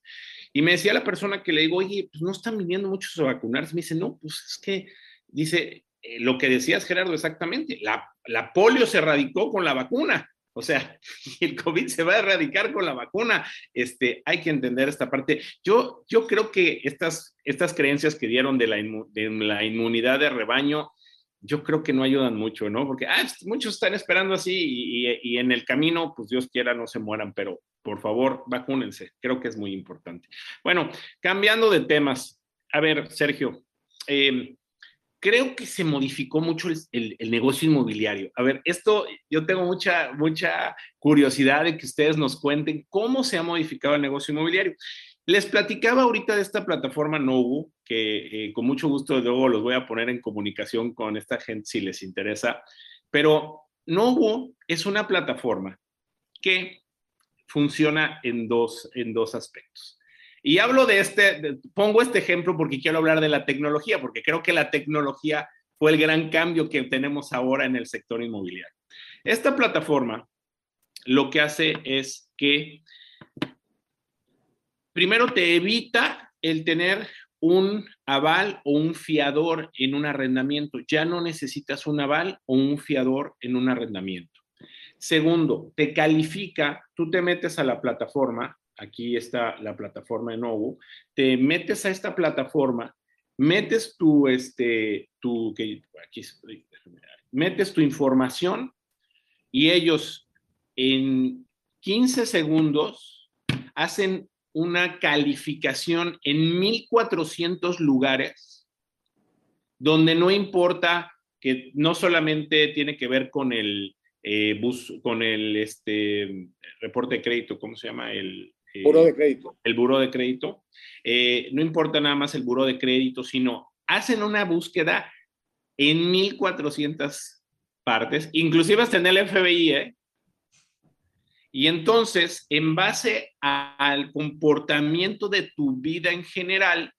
Y me decía la persona que le digo, oye, pues no están viniendo muchos a vacunarse. Me dice, no, pues es que, dice, eh, lo que decías, Gerardo, exactamente, la, la polio se erradicó con la vacuna. O sea, el COVID se va a erradicar con la vacuna. Este, hay que entender esta parte. Yo, yo creo que estas, estas creencias que dieron de la, de la inmunidad de rebaño yo creo que no ayudan mucho, ¿no? Porque ah, muchos están esperando así y, en el camino, pues Dios quiera, no se mueran, pero por favor, vacúnense, creo que es muy importante. Bueno, cambiando de temas, a ver, Sergio, em, creo que se modificó mucho el, el, negocio inmobiliario. A ver, esto yo tengo mucha, mucha curiosidad de que ustedes nos cuenten cómo se ha modificado el negocio inmobiliario. Les platicaba ahorita de esta plataforma Nobu, que eh, con mucho gusto luego los voy a poner en comunicación con esta gente si les interesa, pero Nobu es una plataforma que funciona en dos, en dos aspectos. Y hablo de este, pongo este ejemplo porque quiero hablar de la tecnología, porque creo que la tecnología fue el gran cambio que tenemos ahora en el sector inmobiliario. Esta plataforma lo que hace es que primero te evita el tener un aval o un fiador en un arrendamiento. Ya no necesitas un aval o un fiador en un arrendamiento. Segundo, te califica, tú te metes a la plataforma, aquí está la plataforma de Novo, te metes a esta plataforma, metes tu, este, tu, que, aquí, metes tu información y ellos en 15 segundos hacen una calificación en 1400 lugares donde no importa que no solamente tiene que ver con el eh, bus, con el este, reporte de crédito, ¿cómo se llama? El eh, buro de crédito. El buro de crédito. Eh, no importa nada más el buro de crédito, sino hacen una búsqueda en 1400 partes, inclusive hasta en el FBI, ¿eh? Y entonces, en base al comportamiento de tu vida en general,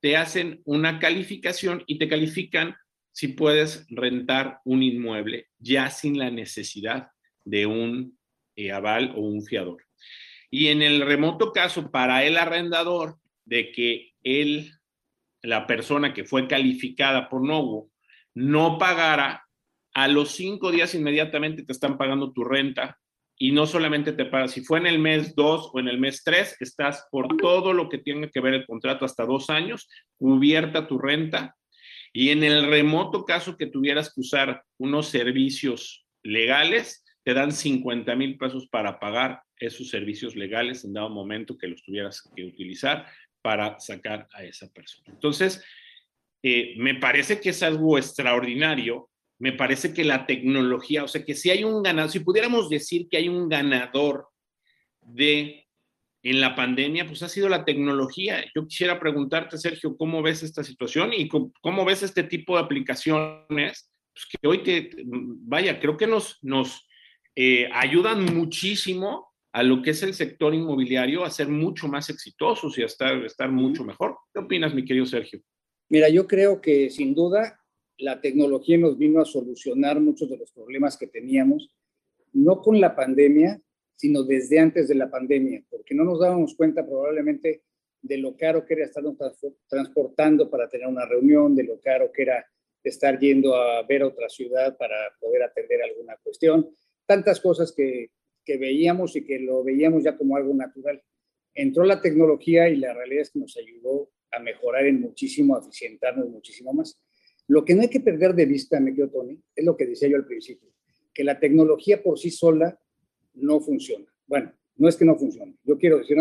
te hacen una calificación y te califican si puedes rentar un inmueble ya sin la necesidad de un eh, aval o un fiador. Y en el remoto caso para el arrendador de que él, la persona que fue calificada por Novo, no pagara, a los cinco días inmediatamente te están pagando tu renta y no solamente te pagas, si fue en el mes 2 o en el mes 3, estás por todo lo que tiene que ver el contrato hasta dos años, cubierta tu renta. Y en el remoto caso que tuvieras que usar unos servicios legales, te dan 50 mil pesos para pagar esos servicios legales en dado momento que los tuvieras que utilizar para sacar a esa persona. Entonces, eh, me parece que es algo extraordinario me parece que la tecnología, o sea, que si hay un ganador, si pudiéramos decir que hay un ganador de en la pandemia, pues ha sido la tecnología. Yo quisiera preguntarte, Sergio, ¿cómo ves esta situación y cómo, ves este tipo de aplicaciones? Pues que hoy te, vaya, creo que nos, nos eh, ayudan muchísimo a lo que es el sector inmobiliario a ser mucho más exitosos y a estar, estar mucho mejor. ¿Qué opinas, mi querido Sergio? Mira, yo creo que sin duda la tecnología nos vino a solucionar muchos de los problemas que teníamos, no con la pandemia, sino desde antes de la pandemia, porque no nos dábamos cuenta probablemente de lo caro que era estar transportando para tener una reunión, de lo caro que era estar yendo a ver otra ciudad para poder atender alguna cuestión, tantas cosas que, que veíamos y que lo veíamos ya como algo natural. Entró la tecnología y la realidad es que nos ayudó a mejorar en muchísimo, a eficientarnos muchísimo más. Lo que no hay que perder de vista, me quedo Tony, es lo que decía yo al principio, que la tecnología por sí sola no funciona. Bueno, no es que no funcione. Yo quiero decir,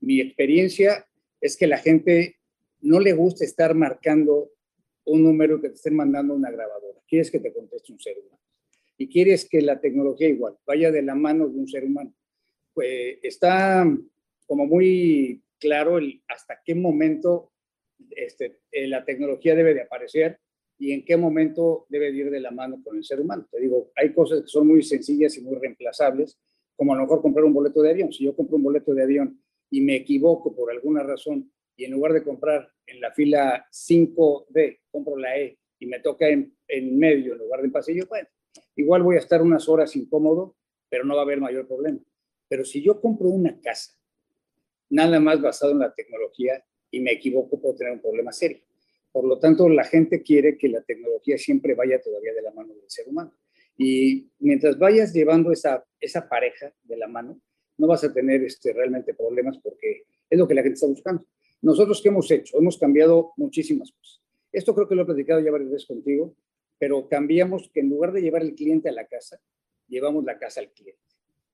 mi experiencia es que la gente no le gusta estar marcando un número que te estén mandando una grabadora. Quieres que te conteste un ser humano. Y quieres que la tecnología igual vaya de la mano de un ser humano. Pues está como muy claro el hasta qué momento este, eh, la tecnología debe de aparecer y en qué momento debe ir de la mano con el ser humano. Te digo, hay cosas que son muy sencillas y muy reemplazables, como a lo mejor comprar un boleto de avión. Si yo compro un boleto de avión y me equivoco por alguna razón y en lugar de comprar en la fila 5D, compro la E y me toca en, medio en lugar de en pasillo, bueno, igual voy a estar unas horas incómodo, pero no va a haber mayor problema. Pero si yo compro una casa, nada más basado en la tecnología y me equivoco, puedo tener un problema serio. Por lo tanto, la gente quiere que la tecnología siempre vaya todavía de la mano del ser humano. Y mientras vayas llevando esa, esa pareja de la mano, no vas a tener este, realmente problemas porque es lo que la gente está buscando. Nosotros, ¿qué hemos hecho? Hemos cambiado muchísimas cosas. Esto creo que lo he platicado ya varias veces contigo, pero cambiamos que en lugar de llevar el cliente a la casa, llevamos la casa al cliente.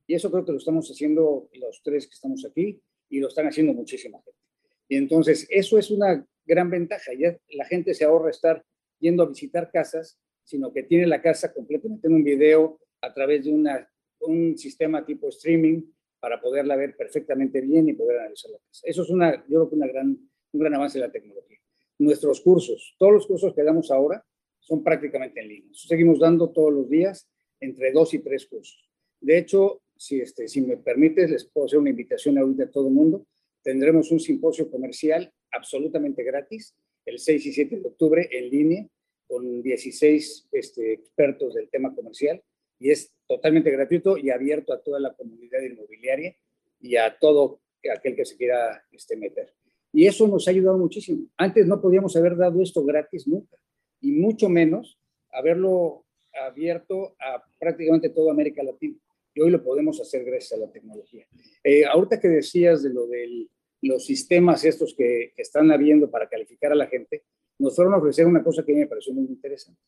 Y eso creo que lo estamos haciendo los tres que estamos aquí y lo están haciendo muchísima gente. Y entonces, eso es una gran ventaja. Ya la gente se ahorra estar yendo a visitar casas, sino que tiene la casa completamente en un video a través de una, un sistema tipo streaming para poderla ver perfectamente bien y poder analizar la casa. Eso es una, yo creo que una gran, un gran avance de la tecnología. Nuestros cursos, todos los cursos que damos ahora son prácticamente en línea. Seguimos dando todos los días entre dos y tres cursos. De hecho, si, este, si me permites, les puedo hacer una invitación ahorita a todo el mundo. Tendremos un simposio comercial absolutamente gratis el 6 y 7 de octubre en línea con 16 este, expertos del tema comercial y es totalmente gratuito y abierto a toda la comunidad inmobiliaria y a todo aquel que se quiera este, meter. Y eso nos ha ayudado muchísimo. Antes no podíamos haber dado esto gratis nunca, y mucho menos haberlo abierto a prácticamente toda América Latina. Y hoy lo podemos hacer gracias a la tecnología. Eh, ahorita que decías de lo de los sistemas estos que, que, están habiendo para calificar a la gente, nos fueron a ofrecer una cosa que me pareció muy interesante.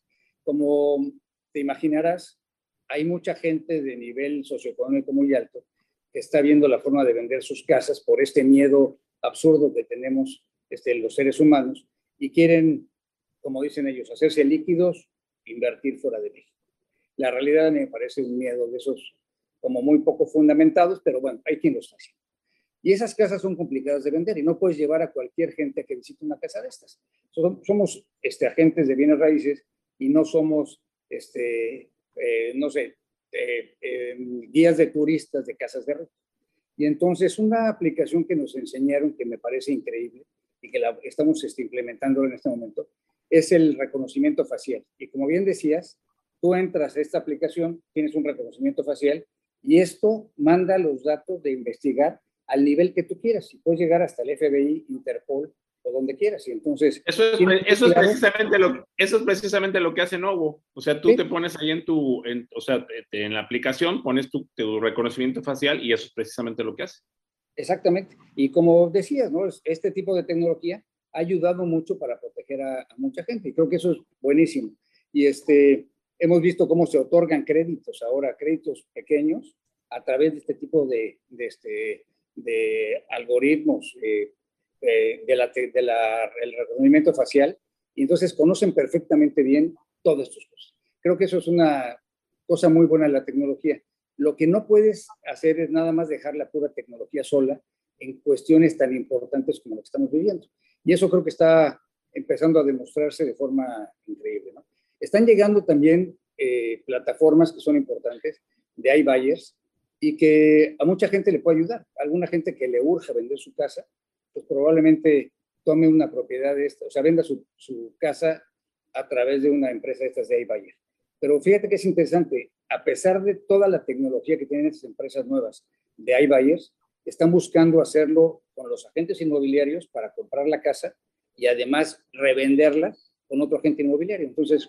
Como te imaginarás, hay mucha gente de nivel socioeconómico muy alto que está viendo la forma de vender sus casas por este miedo absurdo que tenemos este, los seres humanos y quieren, como dicen ellos, hacerse líquidos, invertir fuera de México. La realidad me parece un miedo de esos como muy poco fundamentados, pero bueno, hay quien lo está haciendo. Y esas casas son complicadas de vender y no puedes llevar a cualquier gente a que visite una casa de estas. Somos este, agentes de bienes raíces y no somos, este, eh, no sé, eh, eh, guías de turistas de casas de renta. Y entonces una aplicación que nos enseñaron que me parece increíble y que la estamos este, implementando en este momento es el reconocimiento facial. Y como bien decías, tú entras a esta aplicación, tienes un reconocimiento facial y esto manda los datos de investigar al nivel que tú quieras. Si puedes llegar hasta el FBI, Interpol o donde quieras. Y entonces... Eso es, eso es, precisamente, lo, eso es precisamente lo que hace Novo. O sea, tú te pones ahí en tu, en, o sea, en la aplicación, pones tu, tu, reconocimiento facial y eso es precisamente lo que hace. Exactamente. Y como decías, ¿no? Este tipo de tecnología ha ayudado mucho para proteger a, a mucha gente. Y creo que eso es buenísimo. Y este, hemos visto cómo se otorgan créditos ahora, créditos pequeños, a través de este tipo de, de, este, de algoritmos eh, eh, de reconocimiento facial y entonces conocen perfectamente bien todas estas cosas. Creo que eso es una cosa muy buena de la tecnología. Lo que no puedes hacer es nada más dejar la pura tecnología sola en cuestiones tan importantes como lo que estamos viviendo. Y eso creo que está empezando a demostrarse de forma increíble. Están llegando también eh, plataformas que son importantes de iBuyers y que a mucha gente le puede ayudar. alguna gente que le urge vender su casa, pues probablemente tome una propiedad de esta, o sea, venda su, su casa a través de una empresa de estas de iBuyer. Pero fíjate que es interesante, a pesar de toda la tecnología que tienen estas empresas nuevas de iBuyers, están buscando hacerlo con los agentes inmobiliarios para comprar la casa y además revenderla con otro agente inmobiliario. Entonces,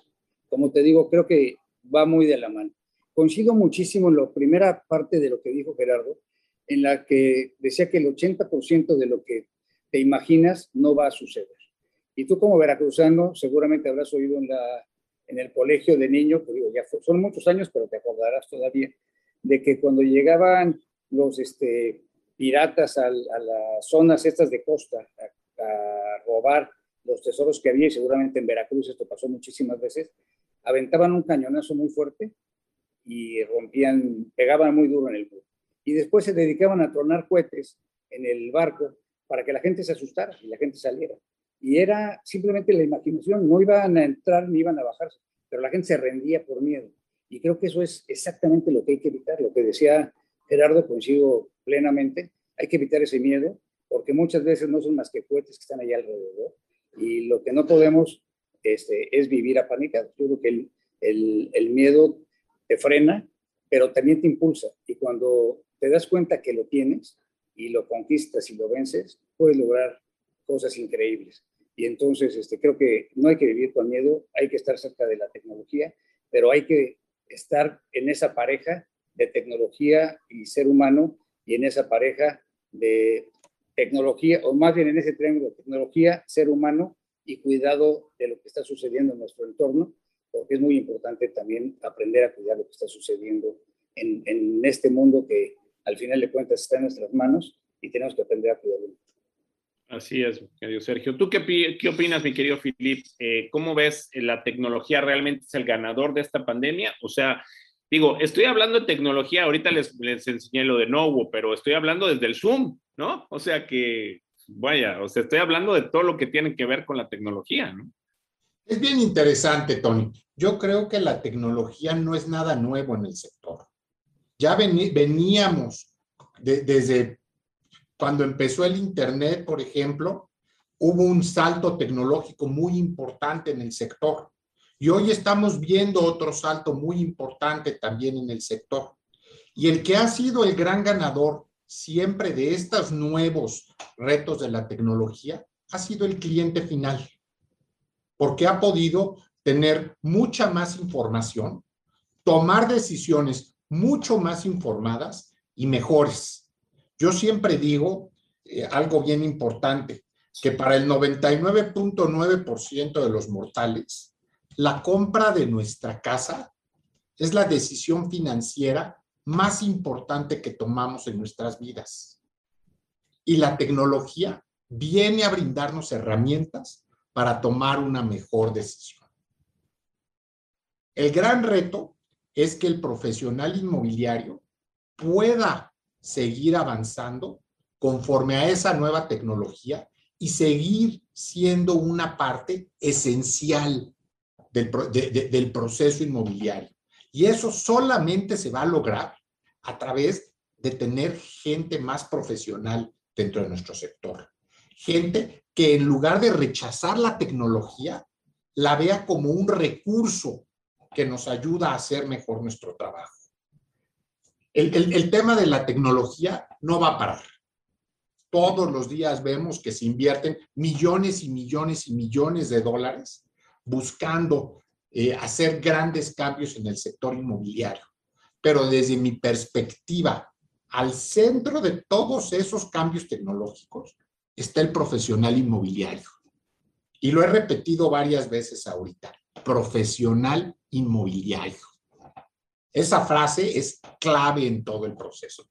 como te digo, creo que va muy de la mano. Coincido muchísimo en la primera parte de lo que dijo Gerardo, en la que decía que el 80% de lo que te imaginas no va a suceder. Y tú como veracruzano seguramente habrás oído en, la, en el colegio de niño, que digo, ya son muchos años, pero te acordarás todavía, de que cuando llegaban los este, piratas a, las zonas estas de costa a, a robar los tesoros que había, y seguramente en Veracruz esto pasó muchísimas veces, aventaban un cañonazo muy fuerte y rompían, pegaban muy duro en el muro. Y después se dedicaban a tronar cohetes en el barco para que la gente se asustara y la gente saliera. Y era simplemente la imaginación, no iban a entrar ni iban a bajarse, pero la gente se rendía por miedo. Y creo que eso es exactamente lo que hay que evitar, lo que decía Gerardo, coincido plenamente, hay que evitar ese miedo, porque muchas veces no son más que cohetes que están allá alrededor, y lo que no podemos este, es vivir apanicados. Yo creo que el, el, el miedo te frena, pero también te impulsa. Y cuando te das cuenta que lo tienes y lo conquistas y lo vences, puedes lograr cosas increíbles. Y entonces este, creo que no hay que vivir con miedo, hay que estar cerca de la tecnología, pero hay que estar en esa pareja de tecnología y ser humano y en esa pareja de tecnología, o más bien en ese triángulo tecnología, ser humano y cuidado de lo que está sucediendo en nuestro entorno, porque es muy importante también aprender a cuidar lo que está sucediendo en, en este mundo que al final de cuentas está en nuestras manos y tenemos que aprender a cuidarlo. Así es, querido Sergio. ¿Tú qué, qué opinas, mi querido Filip? Eh, ¿Cómo ves la tecnología realmente es el ganador de esta pandemia? O sea, digo, estoy hablando de tecnología, ahorita les, les enseñé lo de Novo, pero estoy hablando desde el Zoom, ¿no? O sea que vaya, o sea, estoy hablando de todo lo que tiene que ver con la tecnología, ¿no? Es bien interesante, Tony. Yo creo que la tecnología no es nada nuevo en el sector. Ya veníamos desde cuando empezó el Internet, por ejemplo, hubo un salto tecnológico muy importante en el sector. Y hoy estamos viendo otro salto muy importante también en el sector. Y el que ha sido el gran ganador siempre de estos nuevos retos de la tecnología ha sido el cliente final, porque ha podido tener mucha más información, tomar decisiones mucho más informadas y mejores. Yo siempre digo eh, algo bien importante, que para el 99.9% de los mortales, la compra de nuestra casa es la decisión financiera más importante que tomamos en nuestras vidas. Y la tecnología viene a brindarnos herramientas para tomar una mejor decisión. El gran reto es que el profesional inmobiliario pueda seguir avanzando conforme a esa nueva tecnología y seguir siendo una parte esencial del, proceso inmobiliario. Y eso solamente se va a lograr a través de tener gente más profesional dentro de nuestro sector. Gente que en lugar de rechazar la tecnología, la vea como un recurso que nos ayuda a hacer mejor nuestro trabajo. El, el, tema de la tecnología no va a parar. Todos los días vemos que se invierten millones y millones y millones de dólares buscando eh, hacer grandes cambios en el sector inmobiliario. Pero desde mi perspectiva, al centro de todos esos cambios tecnológicos está el profesional inmobiliario. Y lo he repetido varias veces ahorita, profesional inmobiliario. Esa frase es clave en todo el proceso.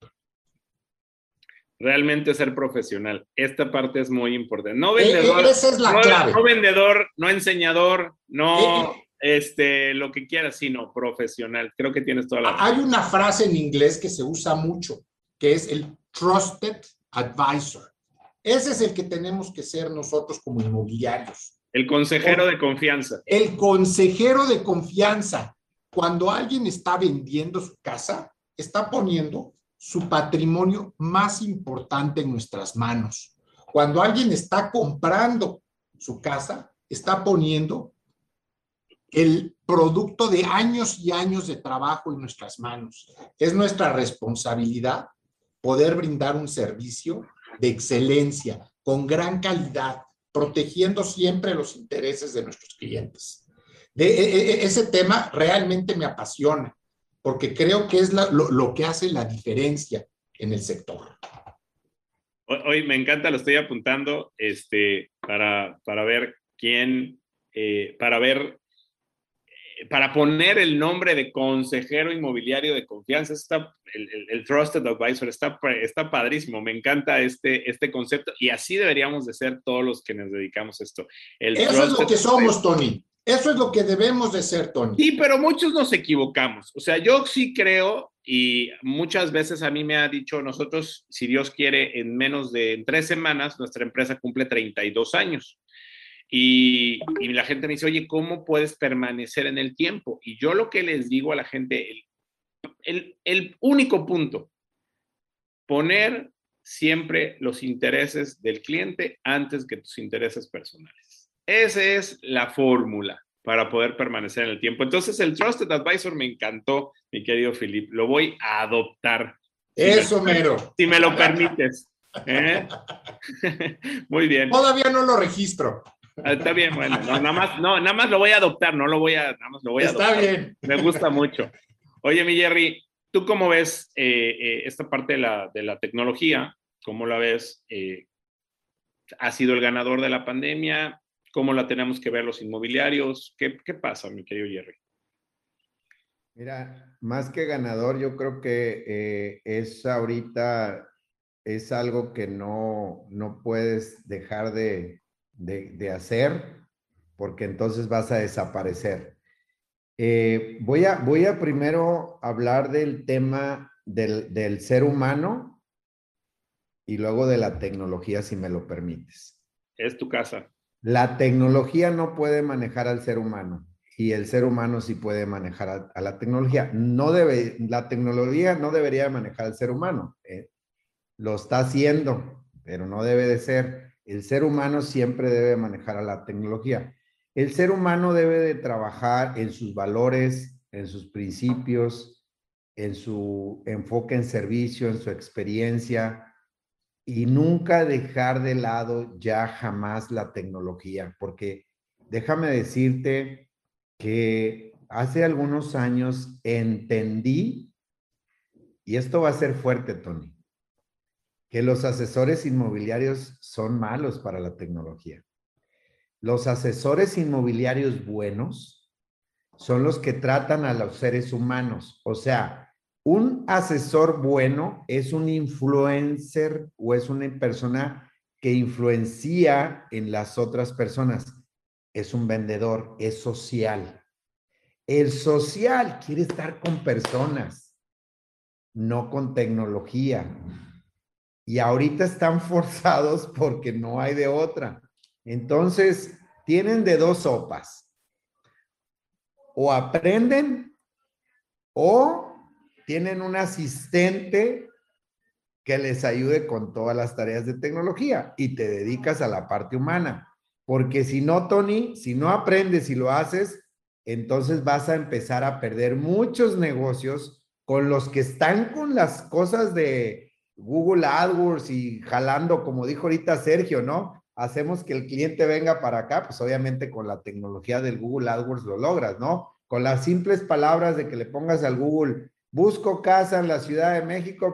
Realmente ser profesional. Esta parte es muy importante. No eh, vendedor. Esa es la clave. No vendedor, no enseñador, no eh, este, lo que quieras, sino profesional. Creo que tienes toda la... Hay una frase en inglés que se usa mucho, que es el trusted advisor. Ese es el que tenemos que ser nosotros como inmobiliarios. El consejero de confianza. El consejero de confianza. Cuando alguien está vendiendo su casa, está poniendo su patrimonio más importante en nuestras manos. Cuando alguien está comprando su casa, está poniendo el producto de años y años de trabajo en nuestras manos. Es nuestra responsabilidad poder brindar un servicio de excelencia, con gran calidad, protegiendo siempre los intereses de nuestros clientes. De, e, e, e, ese tema realmente me apasiona, porque creo que es lo, que hace la diferencia en el sector. Hoy, me encanta, lo estoy apuntando este, para, para ver quién, eh, para ver para poner el nombre de consejero inmobiliario de confianza, está, el, Trusted Advisor está, está padrísimo, me encanta este, este concepto y así deberíamos de ser todos los que nos dedicamos a esto. Eso es lo que somos, Tony. Eso es lo que debemos de ser, Tony. Sí, pero muchos nos equivocamos. O sea, yo sí creo y muchas veces a mí me ha dicho, nosotros, si Dios quiere, en menos de tres semanas, nuestra empresa cumple 32 años. Y, la gente me dice, oye, ¿cómo puedes permanecer en el tiempo? Y yo lo que les digo a la gente, el, el único punto, poner siempre los intereses del cliente antes que tus intereses personales. Esa es la fórmula para poder permanecer en el tiempo. Entonces, el Trusted Advisor me encantó, mi querido Philip. Lo voy a adoptar. Eso, mero. Si me lo permites. ¿eh? Muy bien. Todavía no lo registro. Está bien, bueno, nada más, no, nada más lo voy a adoptar, no lo voy a, nada más lo voy a Está bien. Me gusta mucho. Oye, mi Jerry, ¿tú cómo ves eh, eh, esta parte de la, de la, tecnología? ¿Cómo la ves? Eh, ¿Ha sido el ganador de la pandemia? ¿Cómo la tenemos que ver los inmobiliarios? ¿Qué, qué pasa, mi querido Jerry? Mira, más que ganador, yo creo que es ahorita, es algo que no, no puedes dejar de, de, hacer, porque entonces vas a desaparecer. Eh, voy, a, voy a primero hablar del tema del, del ser humano y luego de la tecnología, si me lo permites. Es tu casa. La tecnología no puede manejar al ser humano y el ser humano sí puede manejar a, la tecnología. No debe, la tecnología no debería manejar al ser humano. Eh, lo está haciendo, pero no debe de ser el ser humano siempre debe manejar a la tecnología. El ser humano debe de trabajar en sus valores, en sus principios, en su enfoque en servicio, en su experiencia y nunca dejar de lado ya jamás la tecnología, porque déjame decirte que hace algunos años entendí, y esto va a ser fuerte, Tony, que los asesores inmobiliarios son malos para la tecnología. Los asesores inmobiliarios buenos son los que tratan a los seres humanos. O sea, un asesor bueno es un influencer o es una persona que influencia en las otras personas. Es un vendedor, es social. El social quiere estar con personas, no con tecnología y ahorita están forzados porque no hay de otra. Entonces, tienen de dos sopas. O aprenden o tienen un asistente que les ayude con todas las tareas de tecnología y te dedicas a la parte humana. Porque si no, Tony, si no aprendes y lo haces, entonces vas a empezar a perder muchos negocios con los que están con las cosas de, Google AdWords y jalando, como dijo ahorita Sergio, ¿no? Hacemos que el cliente venga para acá, pues obviamente con la tecnología del Google AdWords lo logras, ¿no? Con las simples palabras de que le pongas al Google, busco casa en la Ciudad de México,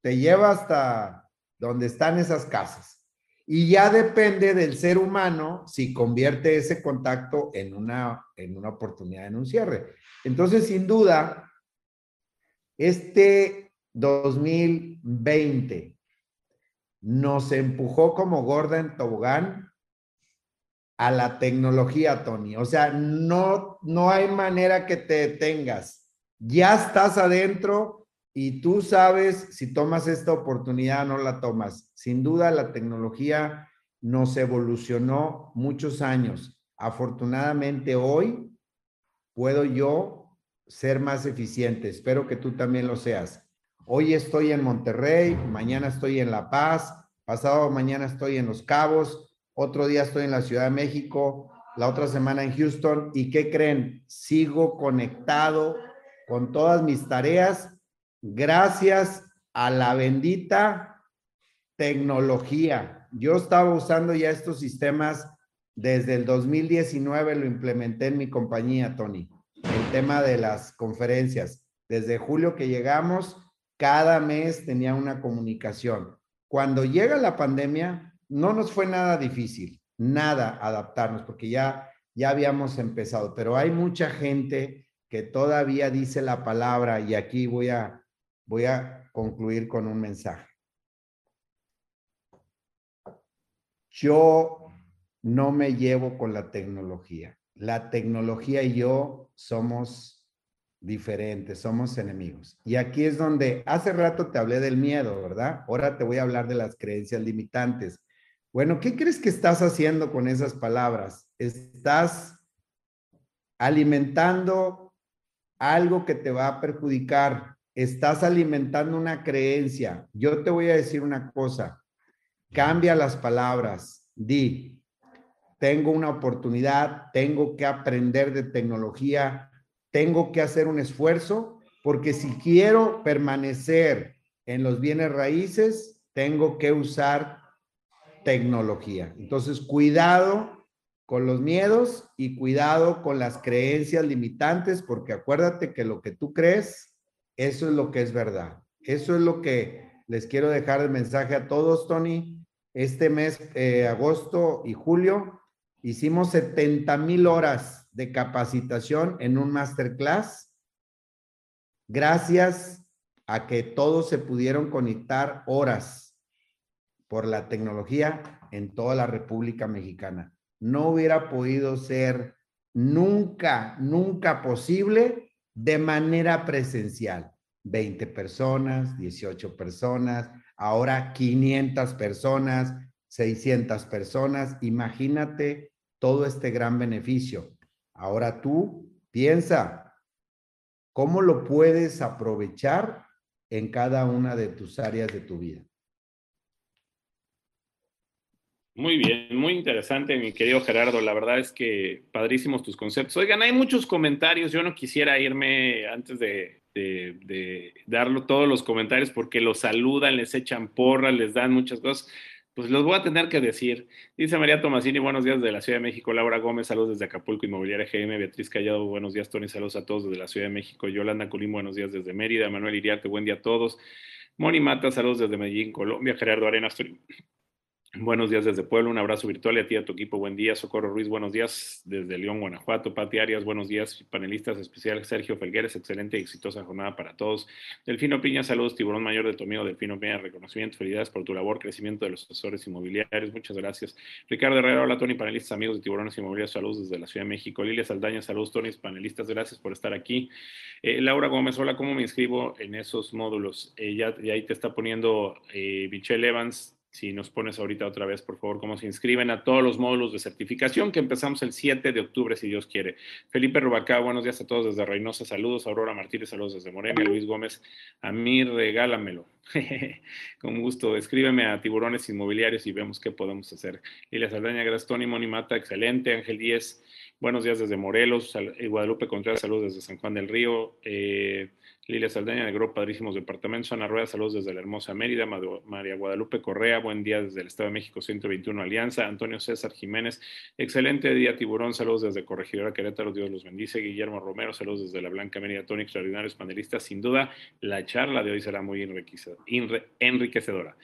te lleva hasta donde están esas casas. Y ya depende del ser humano si convierte ese contacto en una, en una oportunidad, en un cierre. Entonces, sin duda, este 2020 nos empujó como gorda en tobogán a la tecnología, Tony. O sea, no, no hay manera que te detengas. Ya estás adentro y tú sabes si tomas esta oportunidad o no la tomas. Sin duda, la tecnología nos evolucionó muchos años. Afortunadamente hoy puedo yo ser más eficiente. Espero que tú también lo seas. Hoy estoy en Monterrey, mañana estoy en La Paz, pasado mañana estoy en Los Cabos, otro día estoy en la Ciudad de México, la otra semana en Houston. ¿Y qué creen? Sigo conectado con todas mis tareas gracias a la bendita tecnología. Yo estaba usando ya estos sistemas desde el 2019, lo implementé en mi compañía, Tony, el tema de las conferencias. Desde julio que llegamos, cada mes tenía una comunicación. Cuando llega la pandemia, no nos fue nada difícil, nada adaptarnos, porque ya, ya habíamos empezado, pero hay mucha gente que todavía dice la palabra y aquí voy a, voy a concluir con un mensaje. Yo no me llevo con la tecnología. La tecnología y yo somos diferentes, somos enemigos. Y aquí es donde hace rato te hablé del miedo, ¿verdad? Ahora te voy a hablar de las creencias limitantes. Bueno, ¿qué crees que estás haciendo con esas palabras? Estás alimentando algo que te va a perjudicar. Estás alimentando una creencia. Yo te voy a decir una cosa. Cambia las palabras. Di, tengo una oportunidad, tengo que aprender de tecnología, tengo que hacer un esfuerzo porque si quiero permanecer en los bienes raíces, tengo que usar tecnología. Entonces, cuidado con los miedos y cuidado con las creencias limitantes, porque acuérdate que lo que tú crees, eso es lo que es verdad. Eso es lo que les quiero dejar el mensaje a todos, Tony. Este mes, eh, agosto y julio, hicimos 70 mil horas de capacitación en un masterclass gracias a que todos se pudieron conectar horas por la tecnología en toda la República Mexicana. No hubiera podido ser nunca, nunca posible de manera presencial. 20 personas, 18 personas, ahora 500 personas, 600 personas. Imagínate todo este gran beneficio. Ahora tú piensa, ¿cómo lo puedes aprovechar en cada una de tus áreas de tu vida? Muy bien, muy interesante, mi querido Gerardo. La verdad es que padrísimos tus conceptos. Oigan, hay muchos comentarios. Yo no quisiera irme antes de, de, darlo todos los comentarios porque los saludan, les echan porras, les dan muchas cosas. Pues los voy a tener que decir. Dice María Tomasini, buenos días desde la Ciudad de México. Laura Gómez, saludos desde Acapulco, Inmobiliaria GM. Beatriz Callado, buenos días, Tony. Saludos a todos desde la Ciudad de México. Yolanda Colín, buenos días desde Mérida. Manuel Iriarte, buen día a todos. Moni Mata, saludos desde Medellín, Colombia. Gerardo Arenas, Buenos días desde Puebla, un abrazo virtual y a ti, a tu equipo, buen día. Socorro Ruiz, buenos días desde León, Guanajuato. Pati Arias, buenos días. Panelistas especiales, Sergio Felgueres, excelente y exitosa jornada para todos. Delfino Piña, saludos. Tiburón Mayor de tu amigo Delfino Piña, reconocimiento, felicidades por tu labor, crecimiento de los asesores inmobiliarios, muchas gracias. Ricardo Herrera, hola Tony, panelistas, amigos de Tiburones Inmobiliarios, saludos desde la Ciudad de México. Lilia Saldaña, saludos Tony, panelistas, gracias por estar aquí. Eh, Laura Gómez, hola, ¿cómo me inscribo en esos módulos? Eh, ya, ya, ahí te está poniendo eh, Michelle Evans, si nos pones ahorita otra vez, por favor, cómo se inscriben a todos los módulos de certificación que empezamos el 7 de octubre, si Dios quiere. Felipe Rubacá, buenos días a todos desde Reynosa, saludos. Aurora Martínez, saludos desde Morena. Luis Gómez, a mí regálamelo. Con gusto, escríbeme a Tiburones Inmobiliarios y vemos qué podemos hacer. Lilia Saldaña, gracias, Tony Mata, excelente. Ángel Díez, buenos días desde Morelos. Guadalupe Contreras, saludos desde San Juan del Río. Eh, Lilia Saldaña de Grupo Padrísimos Departamentos, Ana Rueda, saludos desde la hermosa Mérida, María Guadalupe Correa, buen día desde el Estado de México 121 Alianza, Antonio César Jiménez, excelente día Tiburón, saludos desde Corregidora Querétaro, Dios los bendice, Guillermo Romero, saludos desde la Blanca Mérida, Tony, extraordinarios panelistas, sin duda la charla de hoy será muy enriquecedora.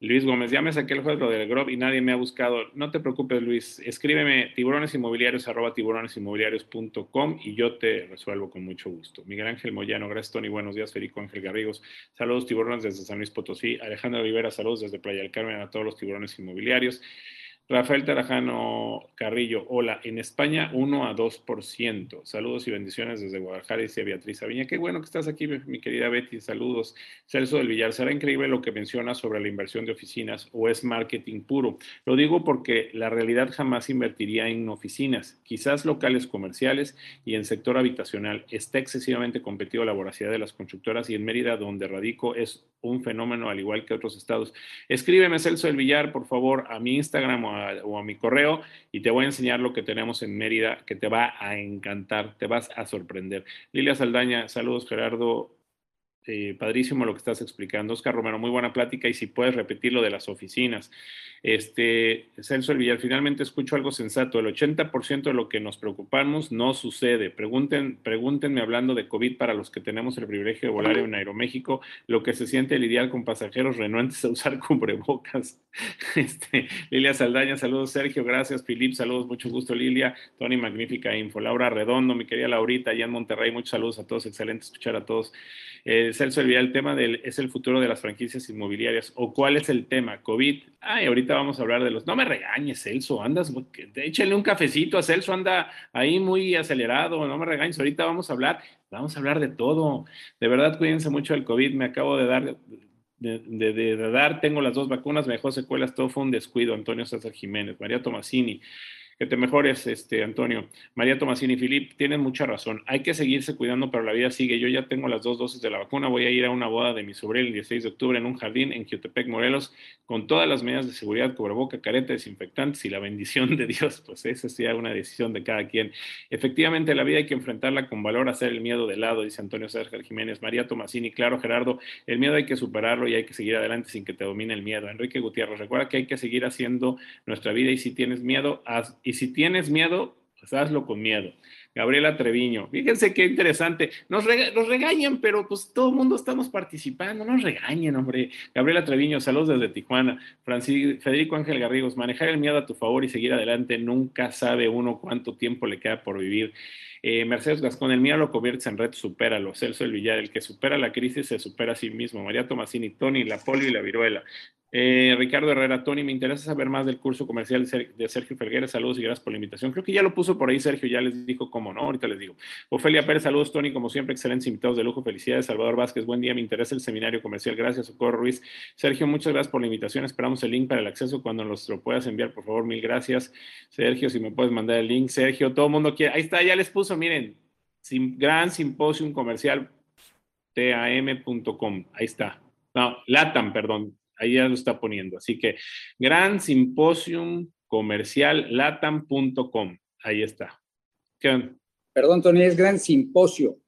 Luis Gómez, ya me saqué el juego del Grob y nadie me ha buscado. No te preocupes, Luis. Escríbeme tiburonesinmobiliarios arroba tiburonesinmobiliarios.com y yo te resuelvo con mucho gusto. Miguel Ángel Moyano, gracias, Tony. Buenos días, Federico Ángel Garrigos. Saludos, tiburones desde San Luis Potosí. Alejandro Rivera, saludos desde Playa del Carmen a todos los tiburones inmobiliarios. Rafael Tarajano Carrillo, hola. En España, 1 a 2%. Saludos y bendiciones desde Guadalajara, dice Beatriz Aviña. Qué bueno que estás aquí, mi querida Betty. Saludos. Celso del Villar, será increíble lo que mencionas sobre la inversión de oficinas o es marketing puro. Lo digo porque la realidad jamás invertiría en oficinas, quizás locales comerciales y en sector habitacional. Está excesivamente competido la voracidad de las constructoras y en Mérida, donde radico, es un fenómeno al igual que otros estados. Escríbeme, Celso del Villar, por favor, a mi Instagram o a, o a, mi correo y te voy a enseñar lo que tenemos en Mérida que te va a encantar, te vas a sorprender. Lilia Saldaña, saludos Gerardo, eh, padrísimo lo que estás explicando. Oscar Romero, muy buena plática y si puedes repetir lo de las oficinas. Este, Celso El Villar, finalmente escucho algo sensato. El 80% de lo que nos preocupamos no sucede. Pregunten, pregúntenme hablando de COVID para los que tenemos el privilegio de volar en Aeroméxico, lo que se siente lidiar con pasajeros renuentes a usar cubrebocas. Este, Lilia Saldaña, saludos Sergio, gracias. Filip, saludos, mucho gusto Lilia. Tony, magnífica info. Laura Redondo, mi querida Laurita, allá en Monterrey, muchos saludos a todos, excelente escuchar a todos. Eh, Celso El Villar, el tema del, es el futuro de las franquicias inmobiliarias. ¿O cuál es el tema? COVID. Ay, ahorita vamos a hablar de los. No me regañes, Celso, andas, échale un cafecito a Celso, anda ahí muy acelerado, no me regañes, ahorita vamos a hablar, vamos a hablar de todo. De verdad, cuídense mucho del COVID, me acabo de dar, de dar, tengo las dos vacunas, me dejó secuelas, todo fue un descuido, Antonio César Jiménez, María Tomasini. Que te mejores, este, Antonio. María Tomasini, Filip, tienen mucha razón. Hay que seguirse cuidando, pero la vida sigue. Yo ya tengo las dos dosis de la vacuna. Voy a ir a una boda de mi sobrino el 16 de octubre en un jardín en Quiotepec, Morelos, con todas las medidas de seguridad, cubreboca, careta, desinfectantes y la bendición de Dios. Pues esa sería una decisión de cada quien. Efectivamente, la vida hay que enfrentarla con valor, hacer el miedo de lado, dice Antonio Sergio Jiménez. María Tomasini, claro, Gerardo, el miedo hay que superarlo y hay que seguir adelante sin que te domine el miedo. Enrique Gutiérrez, recuerda que hay que seguir haciendo nuestra vida y si tienes miedo, haz, y si tienes miedo, pues hazlo con miedo. Gabriela Treviño, fíjense qué interesante. Nos, rega nos, regañan, pero pues todo el mundo estamos participando. No nos regañen, hombre. Gabriela Treviño, saludos desde Tijuana. Francis, Federico Ángel Garrigos, manejar el miedo a tu favor y seguir adelante. Nunca sabe uno cuánto tiempo le queda por vivir. Eh, Mercedes Gascón, el miedo lo conviertes en red, supéralo. Celso El Villar, el que supera la crisis se supera a sí mismo. María Tomasini, Tony, la polio y la viruela. Eh, Ricardo Herrera, Tony, me interesa saber más del curso comercial de Sergio Felguera. Saludos y gracias por la invitación. Creo que ya lo puso por ahí Sergio, ya les dijo cómo, ¿no? Ahorita les digo. Ofelia Pérez, saludos, Tony, como siempre, excelentes invitados de lujo. Felicidades, Salvador Vázquez, buen día, me interesa el seminario comercial. Gracias, Socorro Ruiz. Sergio, muchas gracias por la invitación. Esperamos el link para el acceso cuando nos lo puedas enviar, por favor, mil gracias. Sergio, si me puedes mandar el link. Sergio, todo el mundo quiere. Ahí está, ya les puso, miren, gran simposium comercial tam.com. Ahí está. No, Latam, perdón. Ahí ya lo está poniendo. Así que Gran Simposium Comercial Latam.com. Ahí está. Perdón, Tony, es Gran Simposio.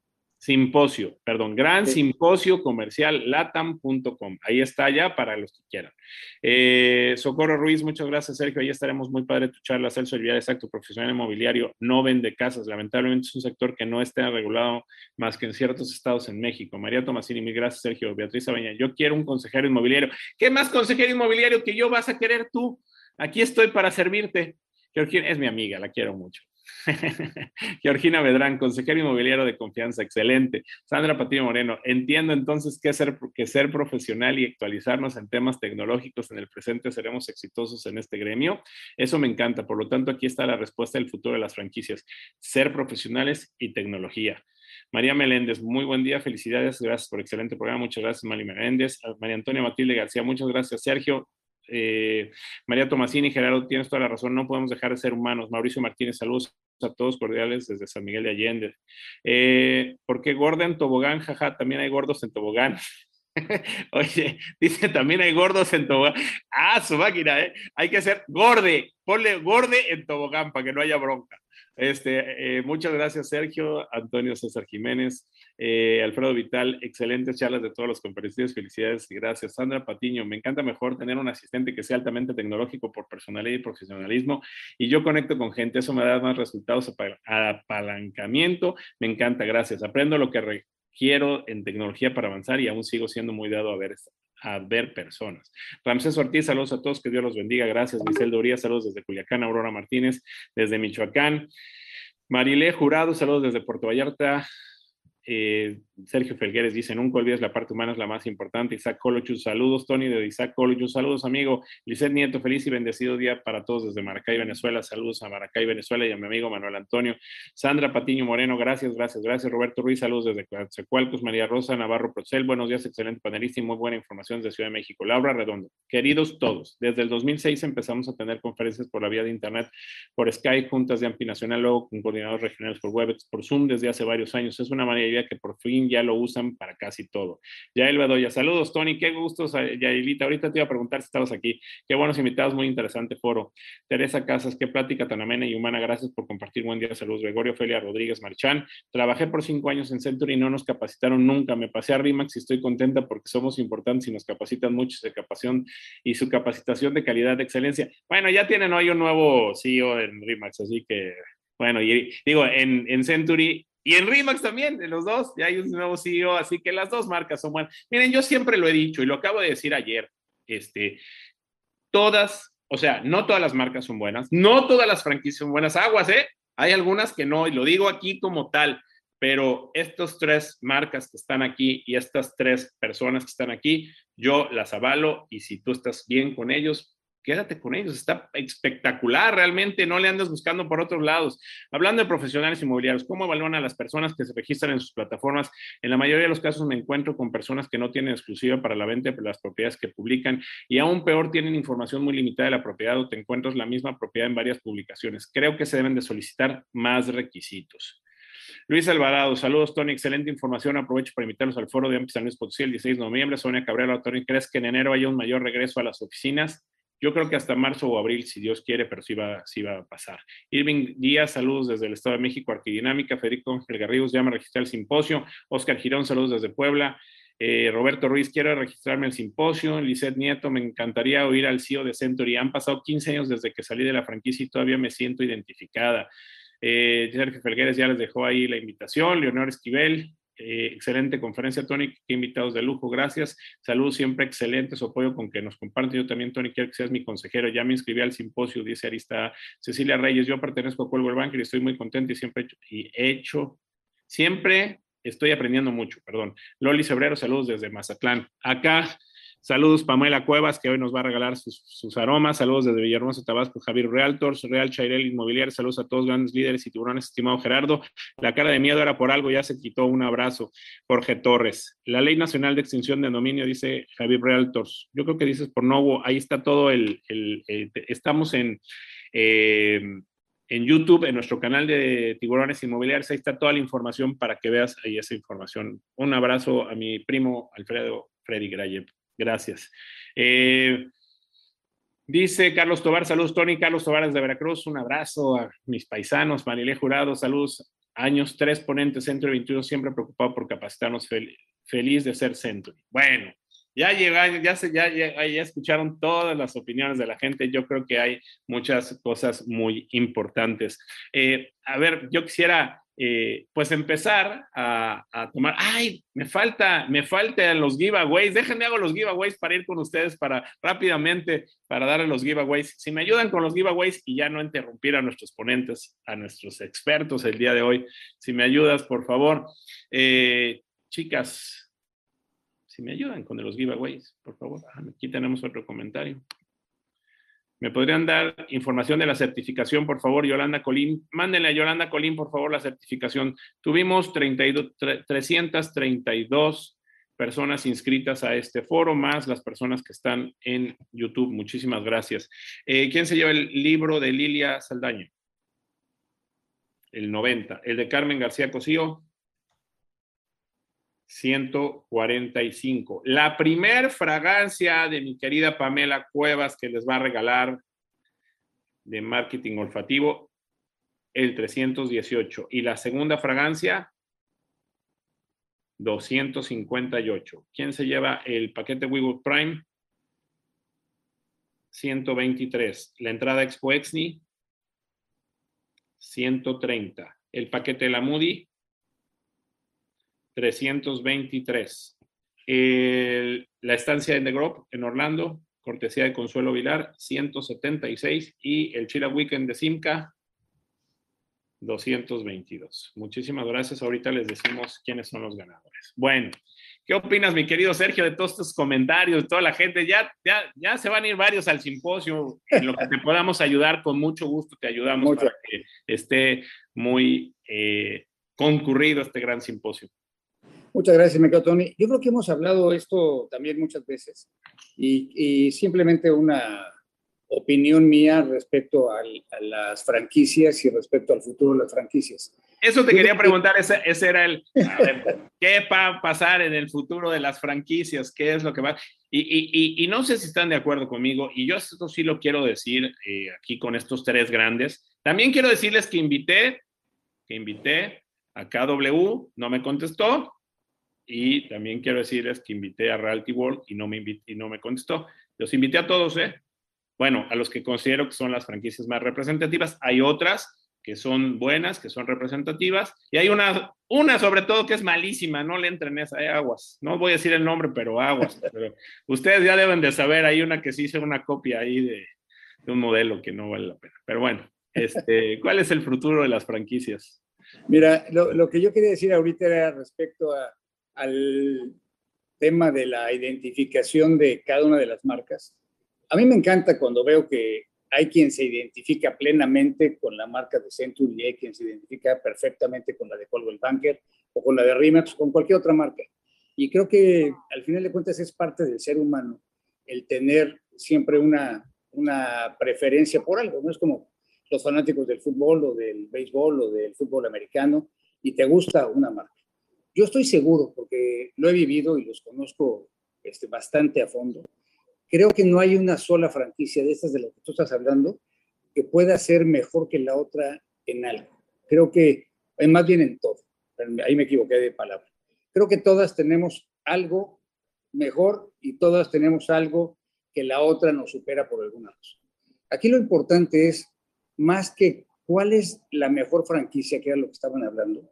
Simposio, perdón, Gran Simposio Comercial Latam.com. Ahí está ya para los que quieran. Eh, Socorro Ruiz, muchas gracias, Sergio. Ahí estaremos muy padre tu charla. Celso Olvidar, exacto, profesional inmobiliario, no vende casas. Lamentablemente es un sector que no está regulado más que en ciertos estados en México. María Tomasini, mil gracias, Sergio. Beatriz Abaña, yo quiero un consejero inmobiliario. ¿Qué más consejero inmobiliario que yo vas a querer tú? Aquí estoy para servirte. Georgina es mi amiga, la quiero mucho. Georgina Bedrán, consejero inmobiliario de confianza, excelente. Sandra Patillo Moreno, entiendo entonces que ser, que ser profesional y actualizarnos en temas tecnológicos en el presente seremos exitosos en este gremio. Eso me encanta. Por lo tanto, aquí está la respuesta del futuro de las franquicias. Ser profesionales y tecnología. María Meléndez, muy buen día, felicidades, gracias por excelente programa, muchas gracias María Meléndez. María Antonia Matilde García, muchas gracias Sergio. Eh, María Tomasini, Gerardo, tienes toda la razón, no podemos dejar de ser humanos. Mauricio Martínez, saludos a todos cordiales desde San Miguel de Allende. Eh, porque gorda en tobogán, jaja, también hay gordos en tobogán. Oye, dice también hay gordos en tobogán. Ah, su máquina, ¿eh? Hay que ser gorde, ponle gorde en tobogán para que no haya bronca. Este, eh, muchas gracias, Sergio, Antonio César Jiménez, eh, Alfredo Vital, excelentes charlas de todos los conferencistas, felicidades y gracias. Sandra Patiño, me encanta mejor tener un asistente que sea altamente tecnológico por personalidad y profesionalismo y yo conecto con gente, eso me da más resultados, apalancamiento, me encanta, gracias. Aprendo lo que requiero en tecnología para avanzar y aún sigo siendo muy dado a ver a ver personas. Ramsés Ortiz, saludos a todos, que Dios los bendiga. Gracias, Michelle Doría, saludos desde Culiacán, Aurora Martínez, desde Michoacán. Marilé Jurado, saludos desde Puerto Vallarta. Eh, Sergio Felgueres dice, nunca olvides la parte humana es la más importante. Isaac Colochus, saludos. Tony de Isaac Colochus, saludos amigo. Lisset Nieto, feliz y bendecido día para todos desde Maracay, Venezuela. Saludos a Maracay, Venezuela y a mi amigo Manuel Antonio. Sandra Patiño Moreno, gracias, gracias, gracias. Roberto Ruiz, saludos desde Coatzacoalcos. María Rosa Navarro Procel, buenos días, excelente panelista y muy buena información desde Ciudad de México. Laura Redondo, queridos todos, desde el 2006 empezamos a tener conferencias por la vía de Internet, por Skype, juntas de AMPI Nacional, luego con coordinadores regionales por Webex, por Zoom desde hace varios años. Es una que por fin ya lo usan para casi todo. Yael Bedoya, saludos, Tony, qué gustos, Yaelita. Ahorita te iba a preguntar si estabas aquí. Qué buenos invitados, muy interesante foro. Teresa Casas, qué plática tan amena y humana. Gracias por compartir. Buen día, saludos. Gregorio Felia Rodríguez Marchán. Trabajé por cinco años en Century y no nos capacitaron nunca. Me pasé a RIMAX y estoy contenta porque somos importantes y nos capacitan mucho de capacitación y su capacitación de calidad de excelencia. Bueno, ya tienen hoy un nuevo CEO en RIMAX, así que bueno, y digo, en Century y en Remax también, en los dos, ya hay un nuevo CEO, así que las dos marcas son buenas. Miren, yo siempre lo he dicho y lo acabo de decir ayer, este, todas, o sea, no todas las marcas son buenas, no todas las franquicias son buenas, aguas, ¿eh? Hay algunas que no, y lo digo aquí como tal, pero estas tres marcas que están aquí y estas tres personas que están aquí, yo las avalo y si tú estás bien con ellos, quédate con ellos, está espectacular, realmente no le andes buscando por otros lados. Hablando de profesionales inmobiliarios, ¿cómo evalúan a las personas que se registran en sus plataformas? En la mayoría de los casos me encuentro con personas que no tienen exclusiva para la venta de las propiedades que publican y aún peor tienen información muy limitada de la propiedad o te encuentras la misma propiedad en varias publicaciones. Creo que se deben de solicitar más requisitos. Luis Alvarado, saludos, Tony, excelente información. Aprovecho para invitarlos al foro de Amplio San Luis Potosí el 16 de noviembre. Sonia Cabrera, Tony, ¿crees que en enero haya un mayor regreso a las oficinas? Yo creo que hasta marzo o abril, si Dios quiere, pero sí va, a pasar. Irving Díaz, saludos desde el Estado de México, Arquidinámica. Federico Ángel Garrigos, llama a registrar el simposio. Oscar Girón, saludos desde Puebla. Eh, Roberto Ruiz, quiero registrarme el simposio. Lizeth Nieto, me encantaría oír al CEO de Century. Han pasado 15 años desde que salí de la franquicia y todavía me siento identificada. Eh, Sergio Felgueres ya les dejó ahí la invitación. Leonor Esquivel, eh, excelente conferencia, Tony. Qué invitados de lujo, gracias. Saludos siempre, excelente su apoyo con que nos comparte. Yo también, Tony, quiero que seas mi consejero. Ya me inscribí al simposio, dice Arista Cecilia Reyes. Yo pertenezco a Cuelgo Banker y estoy muy contento y siempre y he hecho, siempre estoy aprendiendo mucho, perdón. Loli Cebrero, saludos desde Mazatlán. Acá Saludos Pamela Cuevas, que hoy nos va a regalar sus, aromas. Saludos desde Villahermosa, Tabasco, Javier Realtors, Real Chairel Inmobiliario. Saludos a todos grandes líderes y tiburones, estimado Gerardo. La cara de miedo era por algo, ya se quitó. Un abrazo. Jorge Torres. La Ley Nacional de Extinción de Dominio, dice Javier Realtors. Yo creo que dices por Novo, ahí está todo el... estamos en... Eh, en YouTube, en nuestro canal de Tiburones Inmobiliarios, ahí está toda la información para que veas ahí esa información. Un abrazo a mi primo Alfredo Freddy Grayev Gracias. Eh, dice Carlos Tobar, saludos Tony, Carlos Tobar de Veracruz, un abrazo a mis paisanos, Marilé Jurado, saludos, años tres ponentes, Centro 21, siempre preocupado por capacitarnos, feliz de ser Centro. Bueno, ya llegan, ya, se, ya, escucharon todas las opiniones de la gente. Yo creo que hay muchas cosas muy importantes. Eh, a ver, yo quisiera eh, pues empezar a, tomar, ay, me falta, me faltan los giveaways, déjenme hago los giveaways para ir con ustedes para rápidamente, para darle los giveaways. Si me ayudan con los giveaways y ya no interrumpir a nuestros ponentes, a nuestros expertos el día de hoy, si me ayudas, por favor. Eh, chicas, si me ayudan con los giveaways, por favor. Ah, aquí tenemos otro comentario. ¿Me podrían dar información de la certificación, por favor, Yolanda Colín? Mándenle a Yolanda Colín, por favor, la certificación. Tuvimos 32, 332 personas inscritas a este foro, más las personas que están en YouTube. Muchísimas gracias. Eh, ¿Quién se lleva el libro de Lilia Saldaña? El 90. El de Carmen García Cosío. 145. La primer fragancia de mi querida Pamela Cuevas que les va a regalar de marketing olfativo, el 318. Y la segunda fragancia, 258. ¿Quién se lleva el paquete WeWork Prime? 123. La entrada Expo Exni, 130. El paquete de la Moody, 323. la estancia en The Grove, en Orlando, cortesía de Consuelo Vilar, 176. Y el Chila Weekend de Simca, 222. Muchísimas gracias. Ahorita les decimos quiénes son los ganadores. Bueno, ¿qué opinas, mi querido Sergio, de todos estos comentarios, de toda la gente? Ya, ya, ya se van a ir varios al simposio. En lo que te podamos ayudar, con mucho gusto te ayudamos para que esté muy eh, concurrido este gran simposio. Muchas gracias, me Tony. Yo creo que hemos hablado esto también muchas veces y, simplemente una opinión mía respecto a las franquicias y respecto al futuro de las franquicias. Eso te quería preguntar, ese, ese era el, ¿qué va a pasar en el futuro de las franquicias? ¿Qué es lo que va? Y, y, y no sé si están de acuerdo conmigo, y yo esto sí lo quiero decir eh, aquí con estos tres grandes. También quiero decirles que invité, que invité a KW, no me contestó, y también quiero decirles que invité a Realty World y no me, invité, y no me contestó. Los invité a todos, ¿eh? Bueno, a los que considero que son las franquicias más representativas. Hay otras que son buenas, que son representativas, y hay una, una sobre todo que es malísima, no le entren esa, hay aguas. No voy a decir el nombre, pero aguas. Pero ustedes ya deben de saber, hay una que sí hizo una copia ahí de, de un modelo que no vale la pena. Pero bueno, este, ¿cuál es el futuro de las franquicias? Mira, lo, lo que yo quería decir ahorita era respecto a al tema de la identificación de cada una de las marcas. A mí me encanta cuando veo que hay quien se identifica plenamente con la marca de Century y hay quien se identifica perfectamente con la de Coldwell Banker o con la de Remax o con cualquier otra marca. Y creo que al final de cuentas es parte del ser humano el tener siempre una, una preferencia por algo. No es como los fanáticos del fútbol o del béisbol o del fútbol americano y te gusta una marca. Yo estoy seguro, porque lo he vivido y los conozco este, bastante a fondo. Creo que no hay una sola franquicia de estas de las que tú estás hablando que pueda ser mejor que la otra en algo. Creo que, más bien en todo. Ahí me equivoqué de palabra. Creo que todas tenemos algo mejor y todas tenemos algo que la otra nos supera por alguna razón. Aquí lo importante es, más que cuál es la mejor franquicia, que era lo que estaban hablando,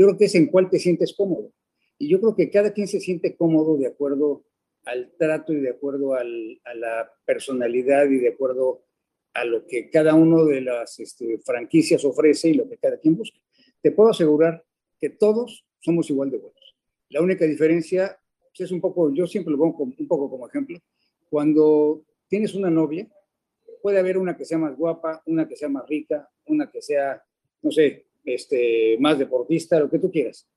yo creo que es en cuál te sientes cómodo. Y yo creo que cada quien se siente cómodo de acuerdo al trato y de acuerdo a la personalidad y de acuerdo a lo que cada uno de las este, franquicias ofrece y lo que cada quien busca. Te puedo asegurar que todos somos igual de buenos. La única diferencia pues, es un poco, yo siempre lo pongo un poco como ejemplo, cuando tienes una novia, puede haber una que sea más guapa, una que sea más rica, una que sea, no sé, este, más deportista, lo que tú quieras.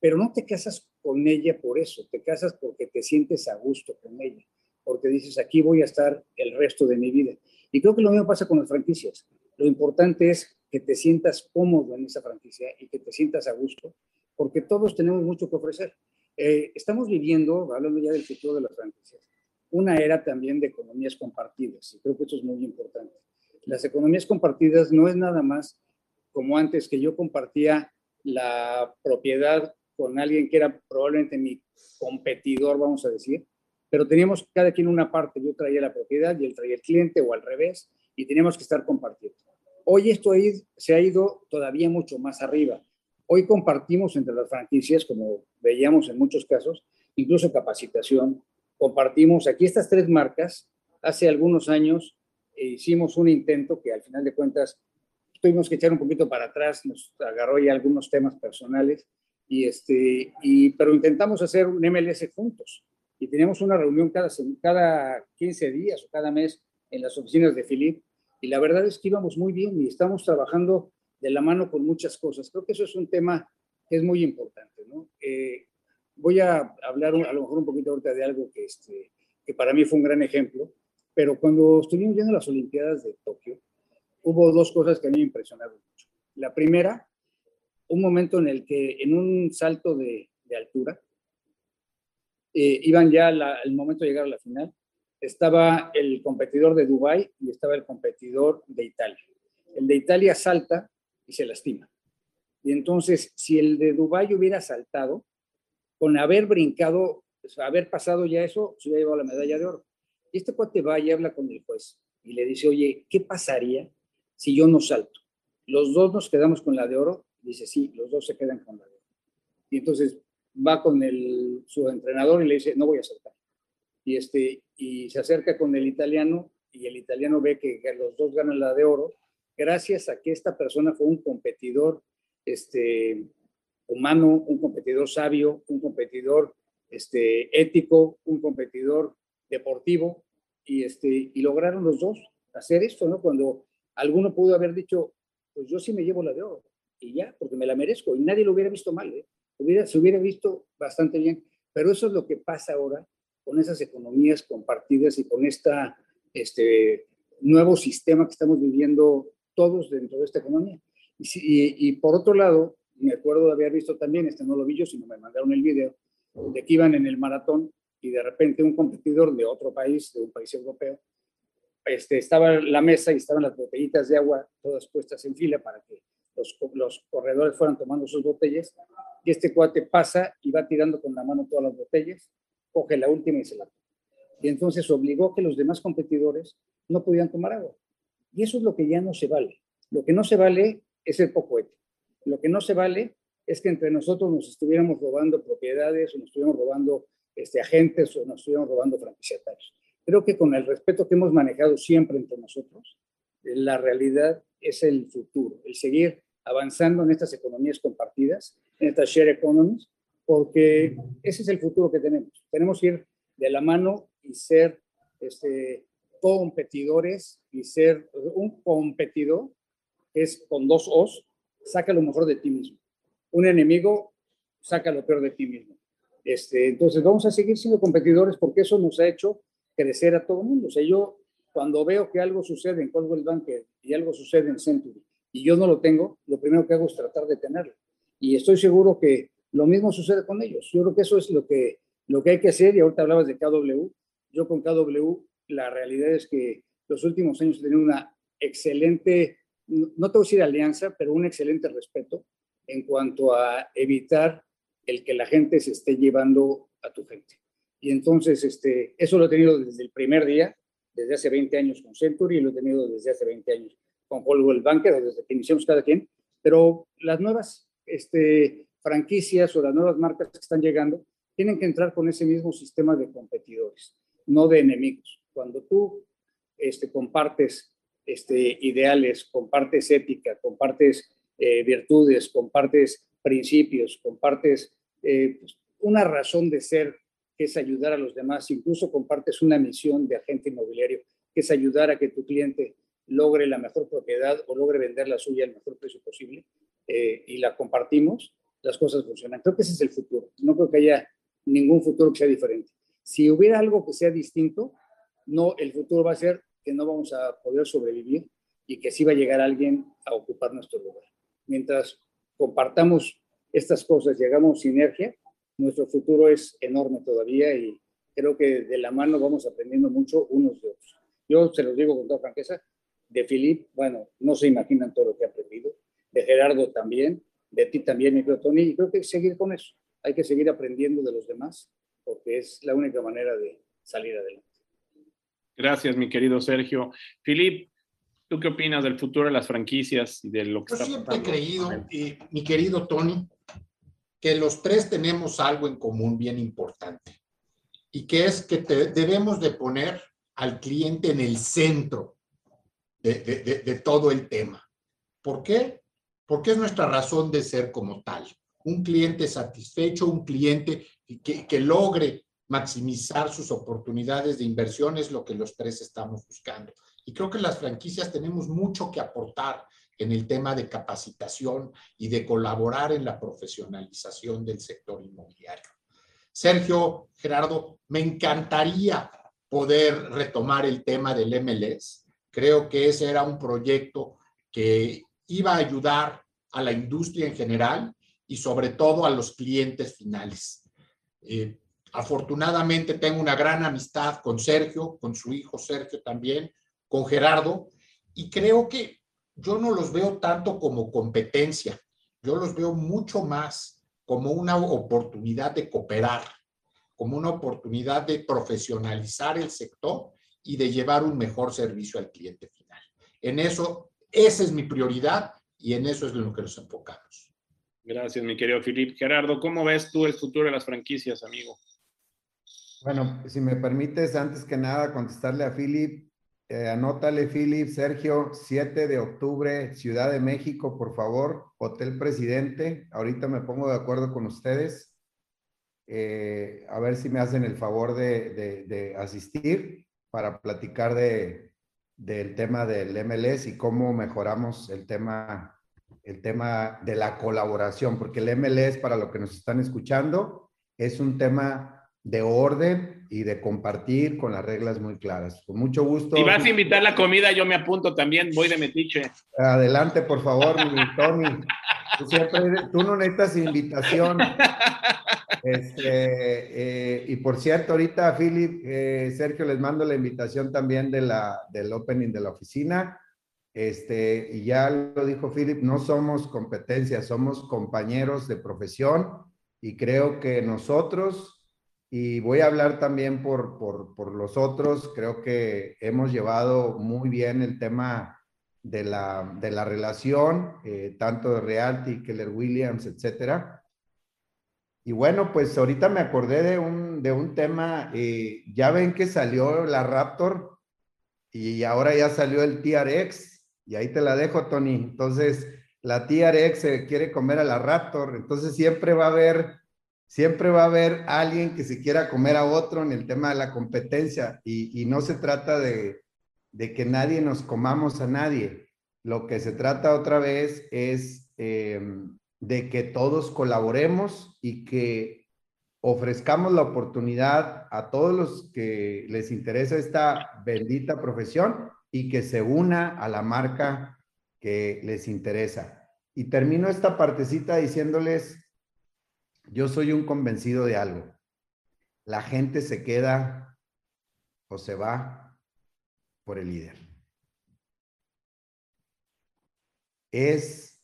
Pero no te casas con ella por eso, te casas porque te sientes a gusto con ella, porque dices, aquí voy a estar el resto de mi vida. Y creo que lo mismo pasa con las franquicias. Lo importante es que te sientas cómodo en esa franquicia y que te sientas a gusto, porque todos tenemos mucho que ofrecer. Eh, estamos viviendo, hablando ya del futuro de las franquicias, una era también de economías compartidas. Y creo que eso es muy importante. Las economías compartidas no es nada más como antes que yo compartía la propiedad con alguien que era probablemente mi competidor, vamos a decir, pero teníamos cada quien una parte, yo traía la propiedad y él traía el cliente o al revés, y teníamos que estar compartiendo. Hoy esto se ha ido todavía mucho más arriba. Hoy compartimos entre las franquicias, como veíamos en muchos casos, incluso capacitación. Compartimos aquí estas tres marcas. Hace algunos años hicimos un intento que al final de cuentas tuvimos que echar un poquito para atrás, nos agarró ya algunos temas personales, y este, y, pero intentamos hacer un MLS juntos. Y teníamos una reunión cada, cada 15 días o cada mes en las oficinas de Philip. Y la verdad es que íbamos muy bien y estamos trabajando de la mano con muchas cosas. Creo que eso es un tema que es muy importante. ¿no? Eh, voy a hablar a lo mejor un poquito ahorita de algo que, este, que para mí fue un gran ejemplo, pero cuando estuvimos viendo las Olimpiadas de Tokio, hubo dos cosas que a mí me impresionaron mucho. La primera, un momento en el que en un salto de, de altura, eh, iban ya el momento de llegar a la final, estaba el competidor de Dubái y estaba el competidor de Italia. El de Italia salta y se lastima. Y entonces, si el de Dubái hubiera saltado, con haber brincado, haber pasado ya eso, se hubiera llevado la medalla de oro. Y este cuate va y habla con el juez y le dice, oye, ¿qué pasaría si yo no salto? Los dos nos quedamos con la de oro. Dice, sí, los dos se quedan con la de oro. Y entonces va con el, su entrenador y le dice, no voy a saltar. Y, este, y se acerca con el italiano y el italiano ve que, los dos ganan la de oro gracias a que esta persona fue un competidor este, humano, un competidor sabio, un competidor este, ético, un competidor deportivo, y, este, y lograron los dos hacer esto, ¿no? Cuando alguno pudo haber dicho, pues yo sí me llevo la de oro, y ya, porque me la merezco, y nadie lo hubiera visto mal, ¿eh? Hubiera, se hubiera visto bastante bien, pero eso es lo que pasa ahora con esas economías compartidas y con este nuevo sistema que estamos viviendo todos dentro de esta economía. Y, y, por otro lado, me acuerdo de haber visto también, este no lo vi yo, sino me mandaron el video, de que iban en el maratón y de repente un competidor de otro país, de un país europeo, este, estaba la mesa y estaban las botellitas de agua todas puestas en fila para que los, los corredores fueran tomando sus botellas. Y este cuate pasa y va tirando con la mano todas las botellas, coge la última y se la toma. Y entonces obligó que los demás competidores no pudieran tomar agua. Y eso es lo que ya no se vale. Lo que no se vale es el poco ético. Lo que no se vale es que entre nosotros nos estuviéramos robando propiedades o nos estuviéramos robando este, agentes o nos estuviéramos robando franquiciatarios. Creo que con el respeto que hemos manejado siempre entre nosotros, la realidad es el futuro, el seguir avanzando en estas economías compartidas, en estas share economies, porque ese es el futuro que tenemos. Tenemos que ir de la mano y ser este, competidores y ser un competidor, que es con dos O's, saca lo mejor de ti mismo. Un enemigo saca lo peor de ti mismo. Este, entonces vamos a seguir siendo competidores porque eso nos ha hecho crecer a todo el mundo. O sea, yo cuando veo que algo sucede en Coldwell Banker y algo sucede en Century y yo no lo tengo, lo primero que hago es tratar de tenerlo. Y estoy seguro que lo mismo sucede con ellos. Yo creo que eso es lo que, lo que hay que hacer. Y ahorita hablabas de KW. Yo con KW, la realidad es que los últimos años he tenido una excelente no te voy a decir alianza, pero un excelente respeto en cuanto a evitar el que la gente se esté llevando a tu gente. Y entonces, este, eso lo he tenido desde el primer día, desde hace 20 años con Century, y lo he tenido desde hace 20 años con Hollywood Banker, desde que iniciamos cada quien, pero las nuevas este, franquicias o las nuevas marcas que están llegando tienen que entrar con ese mismo sistema de competidores, no de enemigos. Cuando tú este, compartes este, ideales, compartes ética, compartes eh, virtudes, compartes principios, compartes eh, pues, una razón de ser que es ayudar a los demás, incluso compartes una misión de agente inmobiliario, que es ayudar a que tu cliente logre la mejor propiedad o logre vender la suya al mejor precio posible eh, y la compartimos, las cosas funcionan. Creo que ese es el futuro. No creo que haya ningún futuro que sea diferente. Si hubiera algo que sea distinto, no, el futuro va a ser que no vamos a poder sobrevivir y que sí va a llegar alguien a ocupar nuestro lugar. Mientras compartamos estas cosas y hagamos sinergia, nuestro futuro es enorme todavía y creo que de la mano vamos aprendiendo mucho unos de otros. Yo se los digo con toda franqueza, de Filip, bueno, no se imaginan todo lo que he aprendido, de Gerardo también, de ti también, mi querido Tony, y creo que hay que seguir con eso, hay que seguir aprendiendo de los demás, porque es la única manera de salir adelante. Gracias, mi querido Sergio. Filip, ¿tú qué opinas del futuro de las franquicias y de lo que Yo está siempre he creído, eh, mi querido Tony, que los tres tenemos algo en común bien importante y que es que debemos de poner al cliente en el centro de todo el tema. ¿Por qué? Porque es nuestra razón de ser como tal. Un cliente satisfecho, un cliente que, que logre maximizar sus oportunidades de inversión es lo que los tres estamos buscando. Y creo que las franquicias tenemos mucho que aportar en el tema de capacitación y de colaborar en la profesionalización del sector inmobiliario. Sergio, Gerardo, me encantaría poder retomar el tema del MLS. Creo que ese era un proyecto que iba a ayudar a la industria en general y sobre todo a los clientes finales. Eh, afortunadamente tengo una gran amistad con Sergio, con su hijo Sergio también, con Gerardo, y creo que yo no los veo tanto como competencia, yo los veo mucho más como una oportunidad de cooperar, como una oportunidad de profesionalizar el sector y de llevar un mejor servicio al cliente final. En eso, esa es mi prioridad y en eso es en lo que nos enfocamos. Gracias, mi querido Filip. Gerardo, ¿cómo ves tú el futuro de las franquicias, amigo? Bueno, si me permites, antes que nada, contestarle a Philip. Eh, anótale, Philip, Sergio, 7 de octubre, Ciudad de México, por favor, Hotel Presidente. Ahorita me pongo de acuerdo con ustedes. Eh, a ver si me hacen el favor de, de- de asistir para platicar de, del tema del MLS y cómo mejoramos el tema, el tema de la colaboración, porque el MLS, para lo que nos están escuchando, es un tema de orden y de compartir con las reglas muy claras. Con mucho gusto. Si vas a invitar la comida, yo me apunto también, voy de metiche. Adelante, por favor, Tony. Tú, siempre tú no necesitas invitación. Este, eh, y por cierto, ahorita, Philip, eh, Sergio, les mando la invitación también de la, del opening de la oficina. Este, y ya lo dijo Philip, no somos competencia, somos compañeros de profesión y creo que nosotros, y voy a hablar también por, por, por los otros, creo que hemos llevado muy bien el tema de la, de la relación, eh, tanto de Realty, Keller Williams, etcétera. Y bueno, pues ahorita me acordé de un, de un tema, eh, ya ven que salió la Raptor y ahora ya salió el TRX, y ahí te la dejo, Tony. Entonces, la TRX se quiere comer a la Raptor, entonces siempre va a haber, siempre va a haber alguien que se quiera comer a otro en el tema de la competencia, y, no se trata de, que nadie nos comamos a nadie. Lo que se trata otra vez es eh, de que todos colaboremos y que ofrezcamos la oportunidad a todos los que les interesa esta bendita profesión y que se una a la marca que les interesa. Y termino esta partecita diciéndoles, yo soy un convencido de algo. La gente se queda o se va por el líder. Es,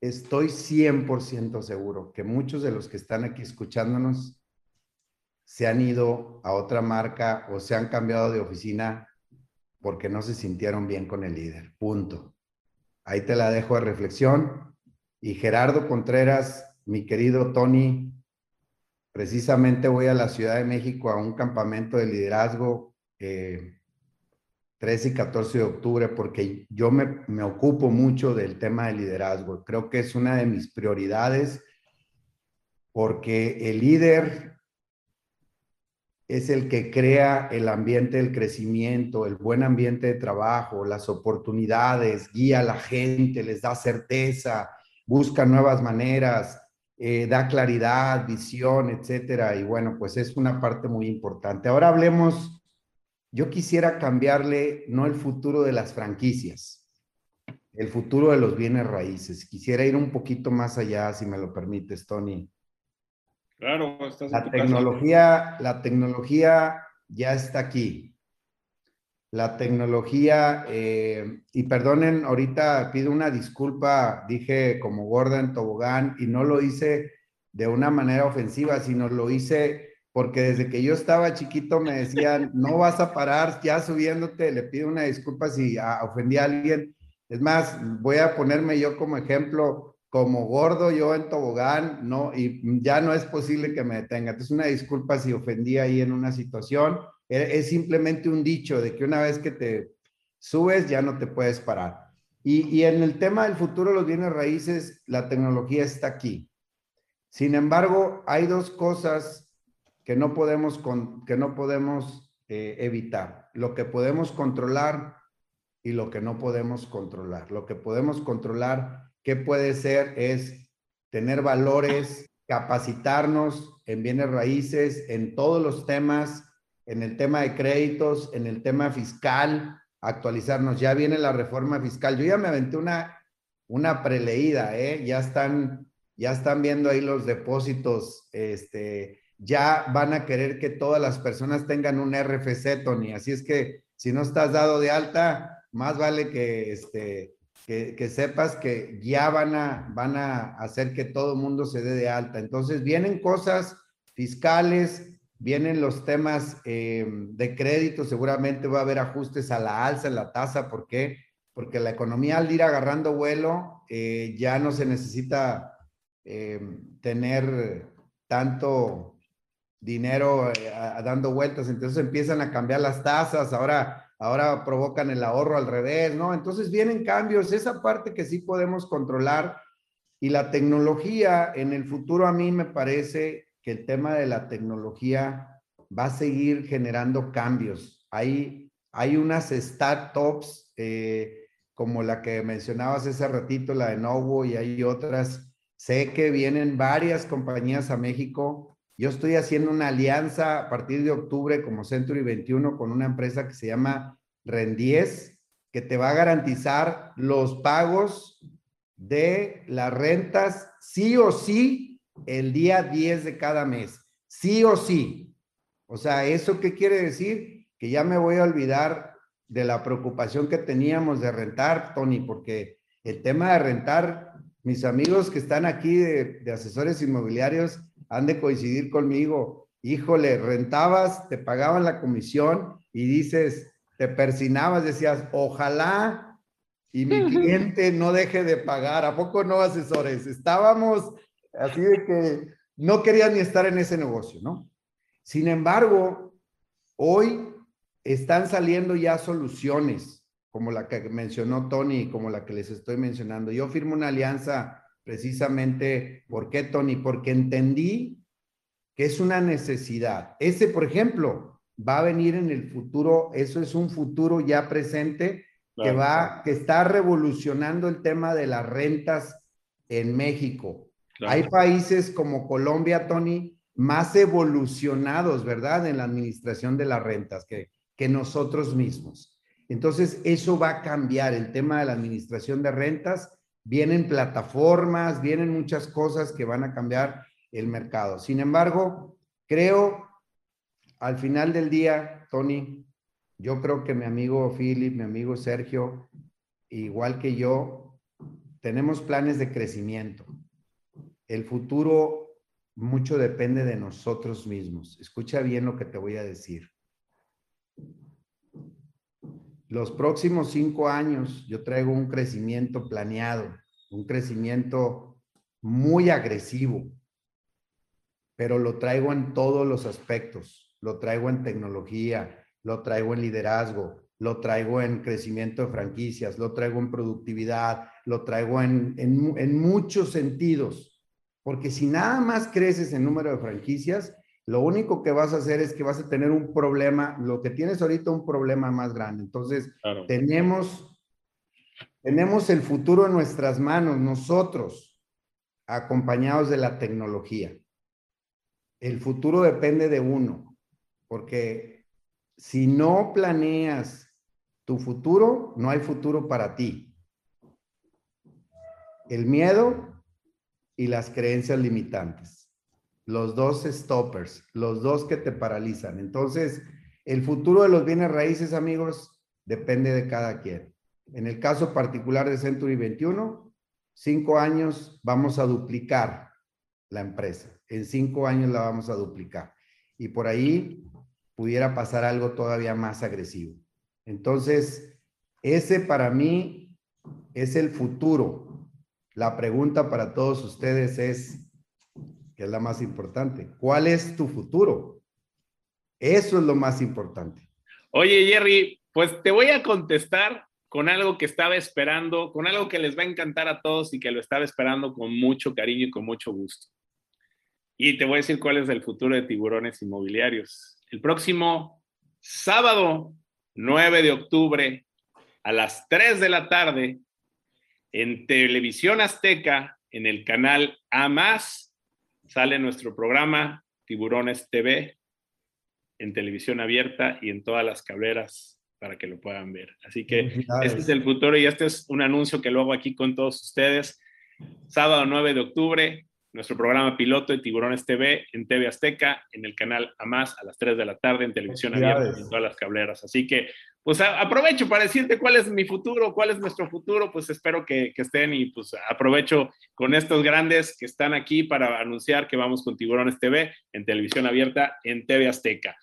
estoy 100% seguro que muchos de los que están aquí escuchándonos se han ido a otra marca o se han cambiado de oficina porque no se sintieron bien con el líder. Punto. Ahí te la dejo de reflexión. Y Gerardo Contreras, mi querido Tony, precisamente voy a la Ciudad de México a un campamento de liderazgo eh, 13 y 14 de octubre porque yo me, me ocupo mucho del tema de liderazgo. Creo que es una de mis prioridades porque el líder es el que crea el ambiente del crecimiento, el buen ambiente de trabajo, las oportunidades, guía a la gente, les da certeza, busca nuevas maneras, eh, da claridad, visión, etcétera. Y bueno, pues es una parte muy importante. Ahora hablemos, yo quisiera cambiarle no el futuro de las franquicias, el futuro de los bienes raíces. Quisiera ir un poquito más allá, si me lo permites, Tony. Claro, estás la tecnología, la tecnología ya está aquí. La tecnología, eh, y perdonen, ahorita pido una disculpa, dije como Gordon Tobogán y no lo hice de una manera ofensiva, sino lo hice porque desde que yo estaba chiquito me decían, no vas a parar ya subiéndote, le pido una disculpa si ofendí a alguien. Es más, voy a ponerme yo como ejemplo, como gordo yo en tobogán, no, y ya no es posible que me detenga. Entonces, una disculpa si ofendí ahí en una situación. Es simplemente un dicho de que una vez que te subes ya no te puedes parar. Y, y en el tema del futuro de los bienes raíces, la tecnología está aquí. Sin embargo, hay dos cosas que no podemos, con, que no podemos eh, evitar. Lo que podemos controlar y lo que no podemos controlar. Lo que podemos controlar ¿Qué puede ser? Es tener valores, capacitarnos en bienes raíces, en todos los temas, en el tema de créditos, en el tema fiscal, actualizarnos. Ya viene la reforma fiscal. Yo ya me aventé una, una preleída, ¿eh? Ya están, ya están viendo ahí los depósitos, este, ya van a querer que todas las personas tengan un RFC, Tony. Así es que si no estás dado de alta, más vale que, este, que, sepas que ya van a, van a hacer que todo el mundo se dé de alta. Entonces vienen cosas fiscales, vienen los temas eh, de crédito, seguramente va a haber ajustes a la alza en la tasa. ¿Por qué? Porque la economía al ir agarrando vuelo eh, ya no se necesita eh, tener tanto dinero dando vueltas, entonces empiezan a cambiar las tasas, ahora ahora provocan el ahorro al revés, ¿no? Entonces vienen cambios, esa parte que sí podemos controlar y la tecnología en el futuro a mí me parece el tema de la tecnología va a seguir generando cambios. Hay, hay unas startups eh, como la que mencionabas hace ratito, la de Novo, y hay otras. Sé que vienen varias compañías a México. Yo estoy haciendo una alianza a partir de octubre como Century 21 con una empresa que se llama Rendies, que te va a garantizar los pagos de las rentas sí o sí el día 10 de cada mes. Sí o sí. O sea, ¿eso qué quiere decir? Que ya me voy a olvidar de la preocupación que teníamos de rentar, Tony, porque el tema de rentar, mis amigos que están aquí de, de asesores inmobiliarios han de coincidir conmigo. Híjole, rentabas, te pagaban la comisión y dices, te persinabas, decías, ojalá y mi cliente no deje de pagar. ¿A poco no, asesores? Estábamos así de que no querían ni estar en ese negocio, ¿no? Sin embargo, hoy están saliendo ya soluciones, como la que mencionó Tony, como la que les estoy mencionando. Yo firmo una alianza precisamente, ¿por qué, Tony? Porque entendí que es una necesidad. Ese, por ejemplo, va a venir en el futuro, eso es un futuro ya presente que va, que está revolucionando el tema de las rentas en México. Hay países como Colombia, Tony, más evolucionados, ¿verdad? En la administración de las rentas que, que nosotros mismos. Entonces, eso va a cambiar el tema de la administración de rentas. Vienen plataformas, vienen muchas cosas que van a cambiar el mercado. Sin embargo, creo al final del día, Tony, yo creo que mi amigo Philip, mi amigo Sergio, igual que yo, tenemos planes de crecimiento. El futuro mucho depende de nosotros mismos. Escucha bien lo que te voy a decir. Los próximos cinco años yo traigo un crecimiento planeado, un crecimiento muy agresivo, pero lo traigo en todos los aspectos lo traigo en tecnología, lo traigo en liderazgo, lo traigo en crecimiento de franquicias, lo traigo en productividad, lo traigo en, en, muchos sentidos. Porque si nada más creces en número de franquicias, lo único que vas a hacer es que vas a tener un problema, lo que tienes ahorita un problema más grande. Entonces, tenemos, tenemos el futuro en nuestras manos, nosotros, acompañados de la tecnología. El futuro depende de uno. Porque si no planeas tu futuro, no hay futuro para ti. El miedo y las creencias limitantes. los dos stoppers, los dos que te paralizan. Entonces, el futuro de los bienes raíces, amigos, depende de cada quien. En el caso particular de Century 21, cinco años vamos a duplicar la empresa. En cinco años la vamos a duplicar. Y por ahí pudiera pasar algo todavía más agresivo. Entonces, ese para mí es el futuro. La pregunta para todos ustedes es, ¿qué es la más importante? ¿Cuál es tu futuro? Eso es lo más importante. Oye, Jerry, pues te voy a contestar con algo que estaba esperando, con algo que les va a encantar a todos y que lo estaba esperando con mucho cariño y con mucho gusto. Y te voy a decir cuál es el futuro de tiburones inmobiliarios. El próximo sábado 9 de octubre a las 3 de la tarde en Televisión Azteca, en el canal A más, sale nuestro programa Tiburones TV en televisión abierta y en todas las cableras para que lo puedan ver. Así que este es el futuro y este es un anuncio que lo hago aquí con todos ustedes. Sábado 9 de octubre, nuestro programa piloto de Tiburones TV en TV Azteca, en el canal A Más a las 3 de la tarde en televisión abierta y en todas las cableras. Así que, pues aprovecho para decirte cuál es mi futuro, cuál es nuestro futuro, pues espero que, estén y pues aprovecho con estos grandes que están aquí para anunciar que vamos con Tiburones TV en televisión abierta en TV Azteca.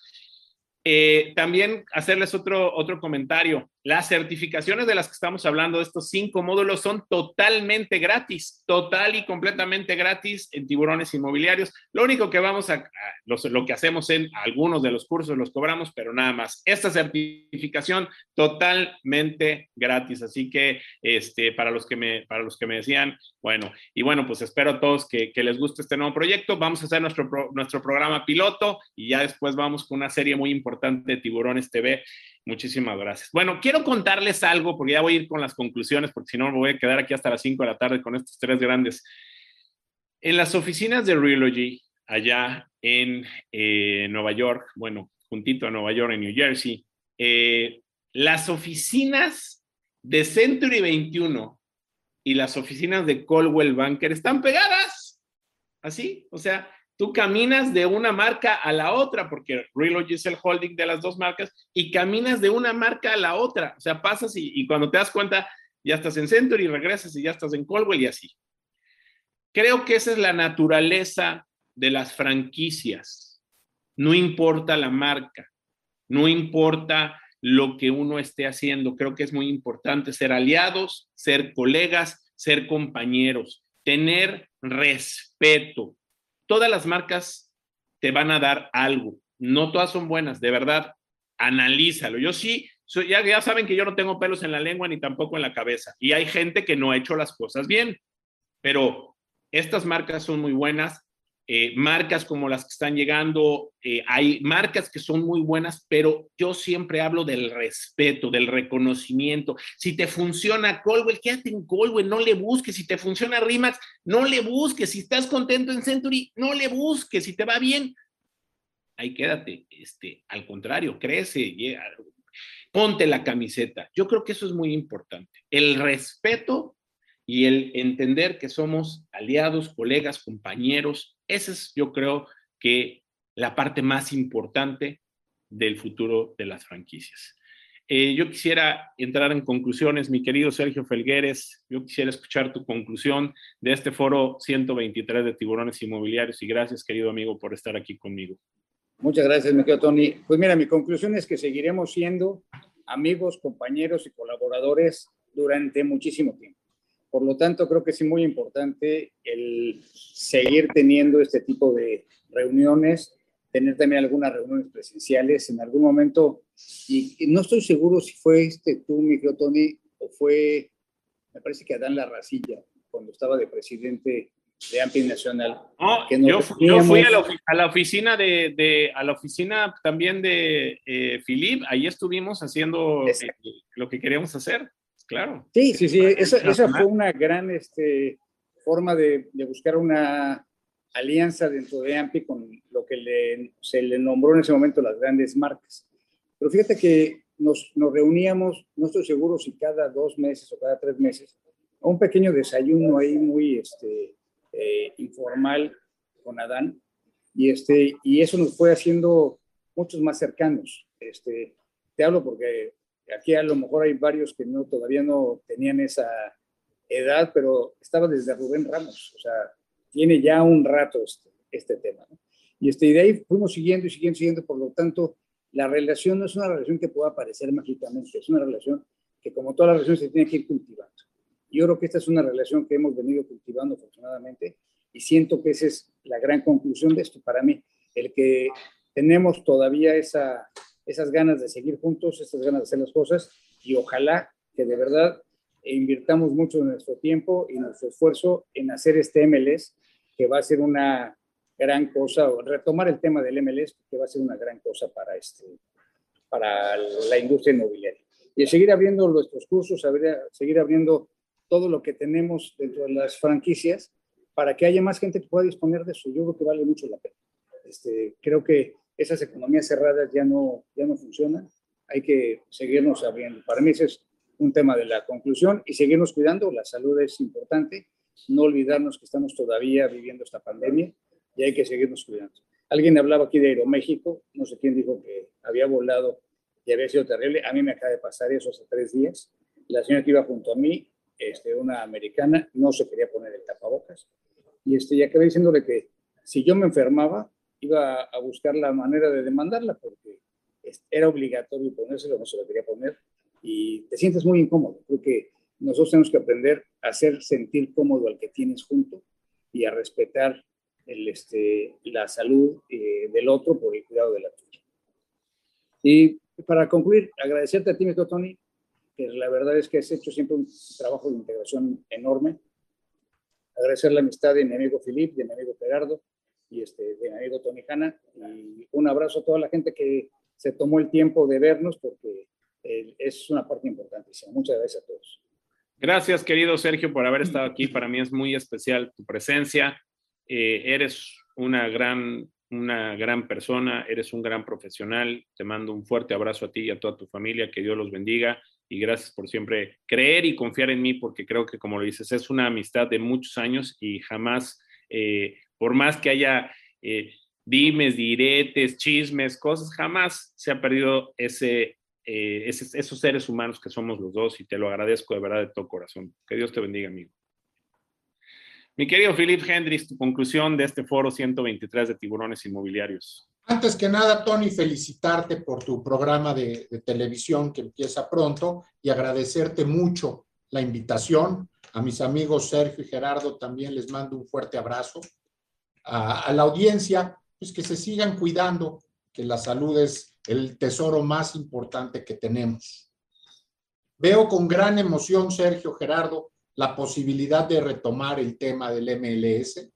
Eh, también hacerles otro, otro comentario. Las certificaciones de las que estamos hablando, de estos cinco módulos, son totalmente gratis, total y completamente gratis en tiburones inmobiliarios. Lo único que vamos a, lo que hacemos en algunos de los cursos los cobramos, pero nada más. Esta certificación totalmente gratis. Así que, este, para los que me, para los que me decían, bueno, y bueno, pues espero a todos que, que les guste este nuevo proyecto. Vamos a hacer nuestro, nuestro programa piloto y ya después vamos con una serie muy importante de Tiburones TV. Muchísimas gracias. Bueno, quiero contarles algo, porque ya voy a ir con las conclusiones, porque si no me voy a quedar aquí hasta las 5 de la tarde con estos tres grandes. En las oficinas de Realogy, allá en eh, Nueva York, bueno, juntito a Nueva York, en New Jersey, eh, las oficinas de Century 21 y las oficinas de Coldwell Banker están pegadas. Así, o sea, tú caminas de una marca a la otra, porque Relogy es el holding de las dos marcas, y caminas de una marca a la otra. O sea, pasas y, cuando te das cuenta, ya estás en Century, regresas y ya estás en Colwell y así. Creo que esa es la naturaleza de las franquicias. No importa la marca, no importa lo que uno esté haciendo. Creo que es muy importante ser aliados, ser colegas, ser compañeros, tener respeto todas las marcas te van a dar algo. No todas son buenas, de verdad. Analízalo. Yo sí, ya, ya saben que yo no tengo pelos en la lengua ni tampoco en la cabeza. Y hay gente que no ha hecho las cosas bien. Pero estas marcas son muy buenas. Eh, marcas como las que están llegando, eh, hay marcas que son muy buenas, pero yo siempre hablo del respeto, del reconocimiento. Si te funciona Colwell, quédate en Colwell, no le busques. Si te funciona Rimax, no le busques. Si estás contento en Century, no le busques. Si te va bien, ahí quédate. Este, al contrario, crece, ponte la camiseta. Yo creo que eso es muy importante. El respeto y el entender que somos aliados, colegas, compañeros, esa es yo creo que la parte más importante del futuro de las franquicias. Eh, yo quisiera entrar en conclusiones, mi querido Sergio Felgueres, yo quisiera escuchar tu conclusión de este foro 123 de tiburones inmobiliarios y gracias, querido amigo, por estar aquí conmigo. Muchas gracias, mi querido Tony. Pues mira, mi conclusión es que seguiremos siendo amigos, compañeros y colaboradores durante muchísimo tiempo. Por lo tanto, creo que es muy importante el seguir teniendo este tipo de reuniones, tener también algunas reuniones presenciales en algún momento. Y, no estoy seguro si fue este tú, mi Tony, o fue, me parece que Adán Larracilla, cuando estaba de presidente de AMPI Nacional. yo, fui a la, oficina de, a la oficina también de eh, Philip, ahí estuvimos haciendo eh, lo que queríamos hacer claro. Sí, sí, sí, esa, esa fue una gran este, forma de, de, buscar una alianza dentro de AMPI con lo que le, se le nombró en ese momento las grandes marcas. Pero fíjate que nos, nos reuníamos, no estoy seguro si cada dos meses o cada tres meses, a un pequeño desayuno ahí muy este, eh, informal con Adán. Y, este, y eso nos fue haciendo muchos más cercanos. Este, te hablo porque aquí a lo mejor hay varios que no, todavía no tenían esa edad, pero estaba desde Rubén Ramos, o sea, tiene ya un rato este, este tema. Y, este, y de ahí fuimos siguiendo y siguiendo, siguiendo, por lo tanto, la relación no es una relación que pueda aparecer mágicamente, es una relación que como toda la relación se tiene que ir cultivando. Yo creo que esta es una relación que hemos venido cultivando afortunadamente y siento que esa es la gran conclusión de esto para mí, el que tenemos todavía esa, esas ganas de seguir juntos, esas ganas de hacer las cosas y ojalá que de verdad invirtamos mucho de nuestro tiempo y nuestro esfuerzo en hacer este MLS, que va a ser una gran cosa, o retomar el tema del MLS, que va a ser una gran cosa para, este, para la industria inmobiliaria. Y seguir abriendo nuestros cursos, seguir abriendo todo lo que tenemos dentro de las franquicias para que haya más gente que pueda disponer de eso. Yo creo que vale mucho la pena. Este, creo que esas economías cerradas ya no, ya no funcionan. Hay que seguirnos abriendo. Para mí ese es un tema de la conclusión y seguirnos cuidando. La salud es importante. No olvidarnos que estamos todavía viviendo esta pandemia y hay que seguirnos cuidando. Alguien hablaba aquí de Aeroméxico, no sé quién dijo que había volado y había sido terrible. A mí me acaba de pasar eso hace tres días. La señora que iba junto a mí, este, una americana, no se quería poner el tapabocas. Y este, ya acabé diciéndole que si yo me enfermaba, iba a buscar la manera de demandarla porque era obligatorio ponérselo, no se lo quería poner y te sientes muy incómodo. porque nosotros tenemos que aprender a hacer sentir cómodo al que tienes junto y a respetar el, este, la salud eh, del otro por el cuidado de la tuya. Y para concluir, agradecerte a ti, mi Tony, que la verdad es que has hecho siempre un trabajo de integración enorme. Agradecer la amistad de mi amigo Filip, de mi amigo Gerardo y este, de mi amigo Tony Hanna. Y un abrazo a toda la gente que se tomó el tiempo de vernos porque eh, es una parte importantísima. Muchas gracias a todos. Gracias, querido Sergio, por haber estado aquí. Para mí es muy especial tu presencia. Eh, eres una gran, una gran persona, eres un gran profesional. Te mando un fuerte abrazo a ti y a toda tu familia. Que Dios los bendiga. Y gracias por siempre creer y confiar en mí, porque creo que, como lo dices, es una amistad de muchos años y jamás, eh, por más que haya dimes, diretes, chismes, cosas, jamás se ha perdido ese, eh, esos, seres humanos que somos los dos y te lo agradezco de verdad de todo corazón. Que Dios te bendiga, amigo. Mi querido Philip Hendricks, tu conclusión de este foro 123 de tiburones inmobiliarios. Antes que nada, Tony, felicitarte por tu programa de, televisión que empieza pronto y agradecerte mucho la invitación. A mis amigos Sergio y Gerardo también les mando un fuerte abrazo. A, la audiencia, pues que se sigan cuidando, que la salud es el tesoro más importante que tenemos. Veo con gran emoción, Sergio Gerardo, la posibilidad de retomar el tema del MLS.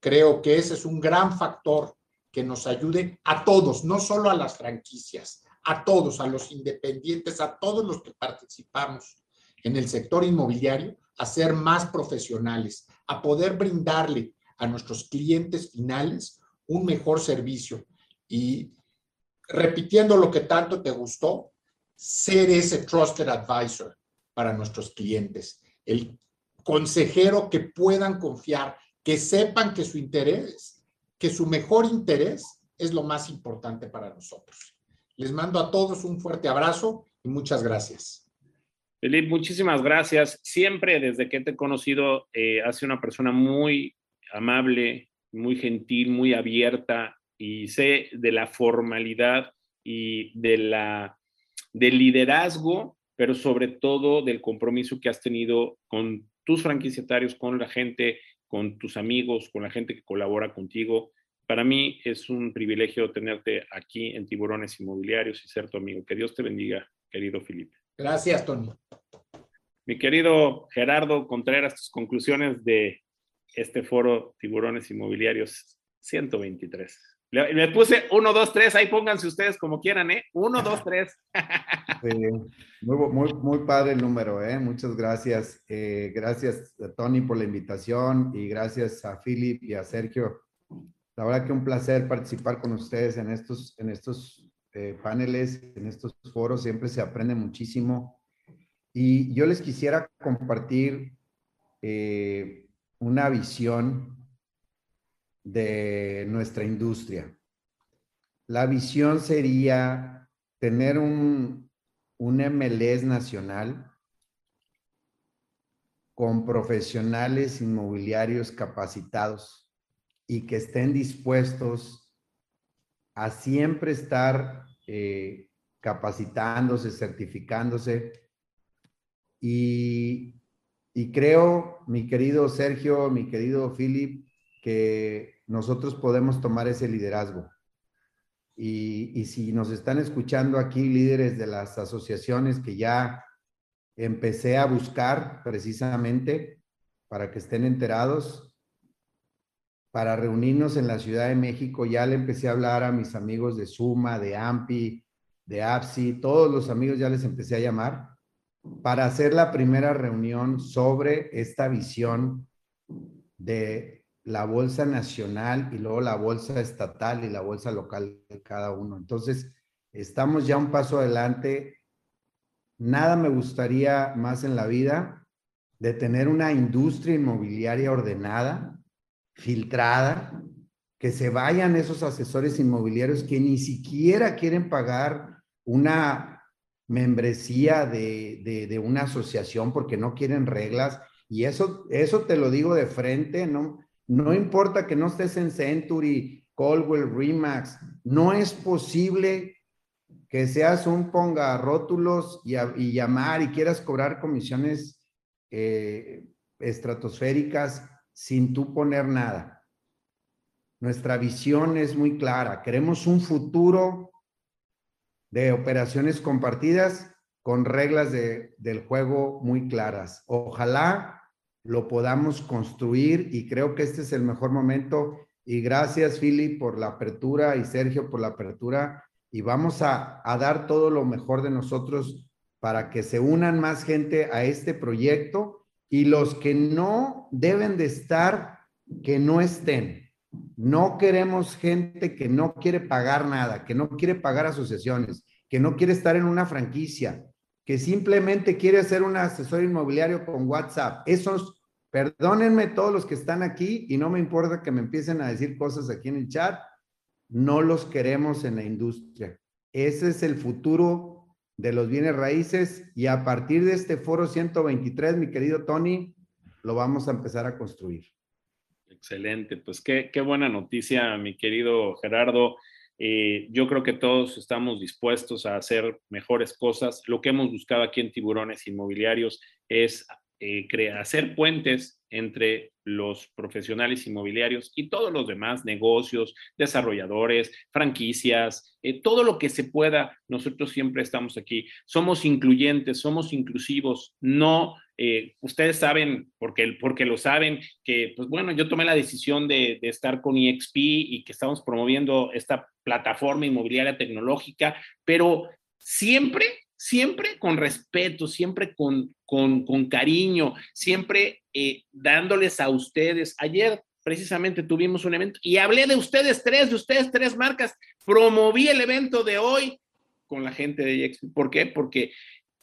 Creo que ese es un gran factor que nos ayude a todos, no solo a las franquicias, a todos, a los independientes, a todos los que participamos en el sector inmobiliario, a ser más profesionales, a poder brindarle a nuestros clientes finales un mejor servicio. Y repitiendo lo que tanto te gustó, ser ese trusted advisor para nuestros clientes, el consejero que puedan confiar, que sepan que su interés, que su mejor interés es lo más importante para nosotros. Les mando a todos un fuerte abrazo y muchas gracias. Felipe, muchísimas gracias. Siempre desde que te he conocido, eh, has sido una persona muy amable, muy gentil, muy abierta, y sé de la formalidad y de la, del liderazgo, pero sobre todo del compromiso que has tenido con tus franquiciatarios, con la gente, con tus amigos, con la gente que colabora contigo. Para mí es un privilegio tenerte aquí en Tiburones Inmobiliarios y ser tu amigo. Que Dios te bendiga, querido Felipe. Gracias, Tony. Mi querido Gerardo Contreras, tus conclusiones de este foro Tiburones Inmobiliarios 123. Le, puse 1, 2, 3, ahí pónganse ustedes como quieran, ¿eh? 1, 2, 3. muy, muy, padre el número, ¿eh? Muchas gracias. Eh, gracias a Tony por la invitación y gracias a Philip y a Sergio. La verdad que un placer participar con ustedes en estos, en estos eh, paneles, en estos foros. Siempre se aprende muchísimo. Y yo les quisiera compartir eh, una visión de nuestra industria. La visión sería tener un, un MLS nacional con profesionales inmobiliarios capacitados y que estén dispuestos a siempre estar eh, capacitándose, certificándose. Y, y creo, mi querido Sergio, mi querido Philip, que nosotros podemos tomar ese liderazgo. Y, y, si nos están escuchando aquí líderes de las asociaciones que ya empecé a buscar precisamente para que estén enterados, para reunirnos en la Ciudad de México, ya le empecé a hablar a mis amigos de Suma, de AMPI, de APSI, todos los amigos ya les empecé a llamar para hacer la primera reunión sobre esta visión de la bolsa nacional y luego la bolsa estatal y la bolsa local de cada uno. Entonces, estamos ya un paso adelante. Nada me gustaría más en la vida de tener una industria inmobiliaria ordenada, filtrada, que se vayan esos asesores inmobiliarios que ni siquiera quieren pagar una membresía de, de, una asociación porque no quieren reglas. Y eso, eso te lo digo de frente, no, no importa que no estés en Century, Colwell, Remax, no es posible que seas un ponga rótulos y, y llamar y quieras cobrar comisiones eh, estratosféricas sin tú poner nada. Nuestra visión es muy clara. Queremos un futuro de operaciones compartidas con reglas de, del juego muy claras. Ojalá lo podamos construir y creo que este es el mejor momento. Y gracias, Philip, por la apertura y Sergio por la apertura. Y vamos a, a dar todo lo mejor de nosotros para que se unan más gente a este proyecto y los que no deben de estar, que no estén. No queremos gente que no quiere pagar nada, que no quiere pagar asociaciones, que no quiere estar en una franquicia, que simplemente quiere ser un asesor inmobiliario con WhatsApp. Esos, perdónenme todos los que están aquí y no me importa que me empiecen a decir cosas aquí en el chat, no los queremos en la industria. Ese es el futuro de los bienes raíces y a partir de este foro 123, mi querido Tony, lo vamos a empezar a construir. Excelente, pues qué, qué buena noticia, mi querido Gerardo. Eh, yo creo que todos estamos dispuestos a hacer mejores cosas. Lo que hemos buscado aquí en Tiburones Inmobiliarios es eh, hacer puentes entre los profesionales inmobiliarios y todos los demás negocios, desarrolladores, franquicias, eh, todo lo que se pueda. Nosotros siempre estamos aquí. Somos incluyentes, somos inclusivos. No, eh, ustedes saben, porque, porque lo saben, que pues bueno, yo tomé la decisión de, estar con EXP y que estamos promoviendo esta plataforma inmobiliaria tecnológica, pero siempre siempre con respeto, siempre con, con, cariño, siempre eh, dándoles a ustedes. Ayer precisamente tuvimos un evento y hablé de ustedes tres, de ustedes tres marcas. Promoví el evento de hoy con la gente de EXP. ¿Por qué? Porque,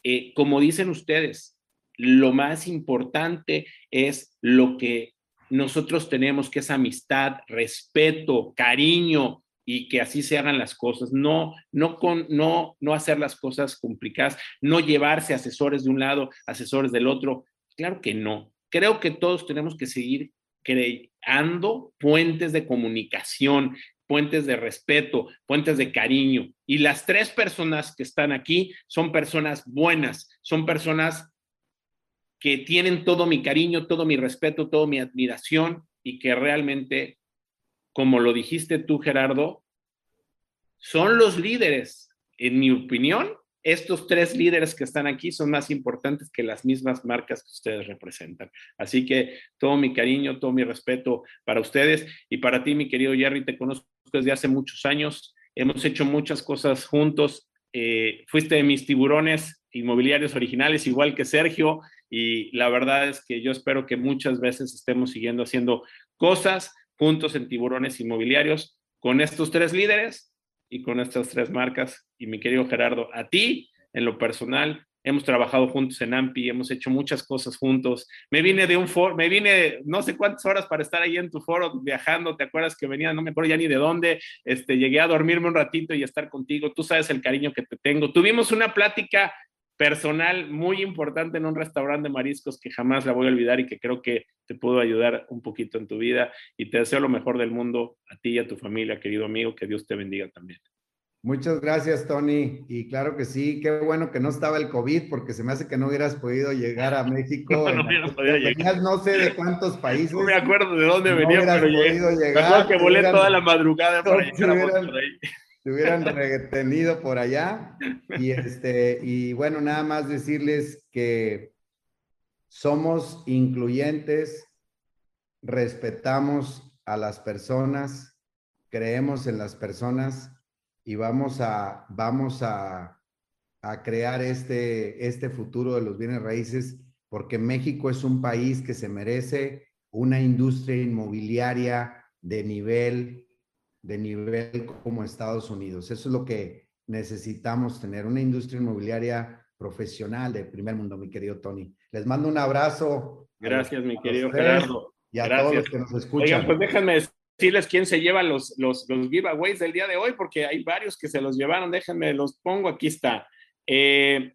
eh, como dicen ustedes, lo más importante es lo que nosotros tenemos, que es amistad, respeto, cariño, y que así se hagan las cosas, no, no, con, no, no hacer las cosas complicadas, no llevarse asesores de un lado, asesores del otro. Claro que no. Creo que todos tenemos que seguir creando puentes de comunicación, puentes de respeto, puentes de cariño. Y las tres personas que están aquí son personas buenas, son personas que tienen todo mi cariño, todo mi respeto, toda mi admiración y que realmente como lo dijiste tú, Gerardo, son los líderes. En mi opinión, estos tres líderes que están aquí son más importantes que las mismas marcas que ustedes representan. Así que todo mi cariño, todo mi respeto para ustedes y para ti, mi querido Jerry, te conozco desde hace muchos años. Hemos hecho muchas cosas juntos. Eh, fuiste de mis tiburones inmobiliarios originales, igual que Sergio, y la verdad es que yo espero que muchas veces estemos siguiendo haciendo cosas juntos en tiburones inmobiliarios con estos tres líderes y con estas tres marcas. Y mi querido Gerardo, a ti, en lo personal, hemos trabajado juntos en AMPI, hemos hecho muchas cosas juntos. Me vine de un foro, me vine no sé cuántas horas para estar ahí en tu foro viajando, ¿te acuerdas que venía? No me acuerdo ya ni de dónde, este, llegué a dormirme un ratito y estar contigo, tú sabes el cariño que te tengo. Tuvimos una plática personal muy importante en un restaurante de mariscos que jamás la voy a olvidar y que creo que te puedo ayudar un poquito en tu vida y te deseo lo mejor del mundo a ti y a tu familia, querido amigo, que Dios te bendiga también. Muchas gracias, Tony. Y claro que sí, qué bueno que no estaba el COVID, porque se me hace que no hubieras podido llegar a México. No, no podido llegar. no sé de cuántos países. No me acuerdo de dónde venía, pero llegué. Llegar, que volé toda la madrugada para llegar Te hubieran retenido por allá. Y, este, y bueno, nada más decirles que somos incluyentes, respetamos a las personas, creemos en las personas y vamos a, vamos a, a crear este, este futuro de los bienes raíces porque México es un país que se merece una industria inmobiliaria de nivel, de nivel como Estados Unidos. Eso es lo que necesitamos tener, una industria inmobiliaria profesional de primer mundo, mi querido Tony. Les mando un abrazo. Gracias, mi querido Gerardo. Y a todos los que nos escuchan. Oigan, pues déjenme decirles quién se lleva los, los, los, giveaways del día de hoy, porque hay varios que se los llevaron. Déjenme, los pongo. Aquí está. Eh,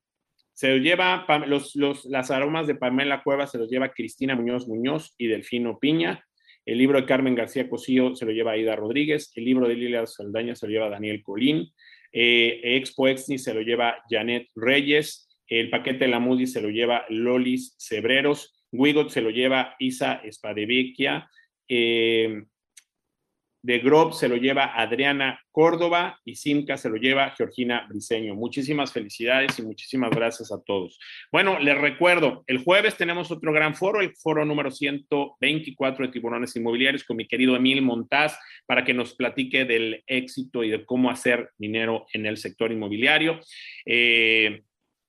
se lleva los, los, las aromas de Pamela Cueva, se los lleva Cristina Muñoz Muñoz y Delfino Piña. El libro de Carmen García Cosío se lo lleva Aida Rodríguez. El libro de Lilia Saldaña se lo lleva Daniel Colín. Eh, Expo Exni se lo lleva Janet Reyes. El paquete de la Moody se lo lleva Lolis Cebreros. Wigot se lo lleva Isa Espadevecchia. Eh, de Grob se lo lleva Adriana Córdoba y Simca se lo lleva Georgina Briseño. Muchísimas felicidades y muchísimas gracias a todos. Bueno, les recuerdo, el jueves tenemos otro gran foro, el foro número 124 de tiburones inmobiliarios con mi querido Emil Montaz para que nos platique del éxito y de cómo hacer dinero en el sector inmobiliario. Eh,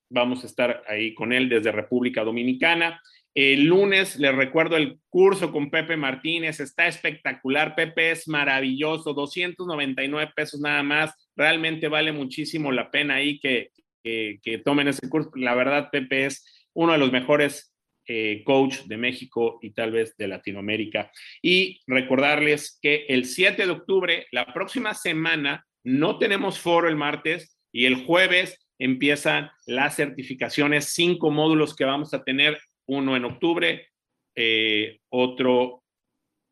vamos a estar ahí con él desde República Dominicana. El lunes les recuerdo el curso con Pepe Martínez, está espectacular, Pepe es maravilloso, 299 pesos nada más, realmente vale muchísimo la pena ahí que, que, tomen ese curso. La verdad, Pepe es uno de los mejores eh, coach de México y tal vez de Latinoamérica. Y recordarles que el 7 de octubre, la próxima semana, no tenemos foro el martes y el jueves empiezan las certificaciones, cinco módulos que vamos a tener uno en octubre, eh, otro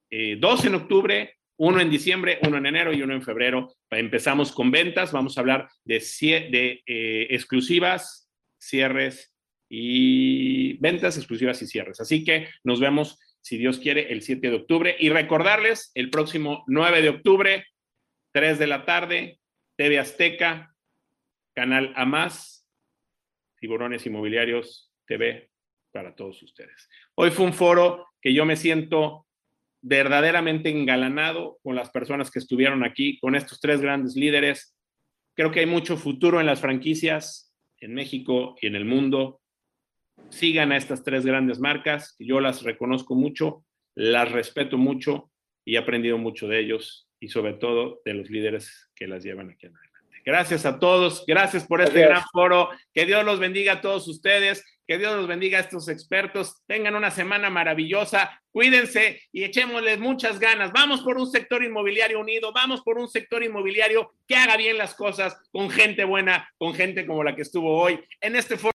eh, dos en octubre, uno en diciembre, uno en enero y uno en febrero. Empezamos con ventas, vamos a hablar de, de eh, exclusivas, cierres y ventas exclusivas y cierres. Así que nos vemos, si Dios quiere, el 7 de octubre. Y recordarles, el próximo 9 de octubre, 3 de la tarde, TV Azteca, Canal A Más, Tiburones Inmobiliarios TV para todos ustedes. Hoy fue un foro que yo me siento verdaderamente engalanado con las personas que estuvieron aquí, con estos tres grandes líderes. Creo que hay mucho futuro en las franquicias en México y en el mundo. Sigan a estas tres grandes marcas, yo las reconozco mucho, las respeto mucho y he aprendido mucho de ellos y sobre todo de los líderes que las llevan aquí adelante. Gracias a todos, gracias por este gran foro. Que Dios los bendiga a todos ustedes. Que Dios los bendiga a estos expertos. Tengan una semana maravillosa. Cuídense y echémosles muchas ganas. Vamos por un sector inmobiliario unido. Vamos por un sector inmobiliario que haga bien las cosas con gente buena, con gente como la que estuvo hoy en este foro.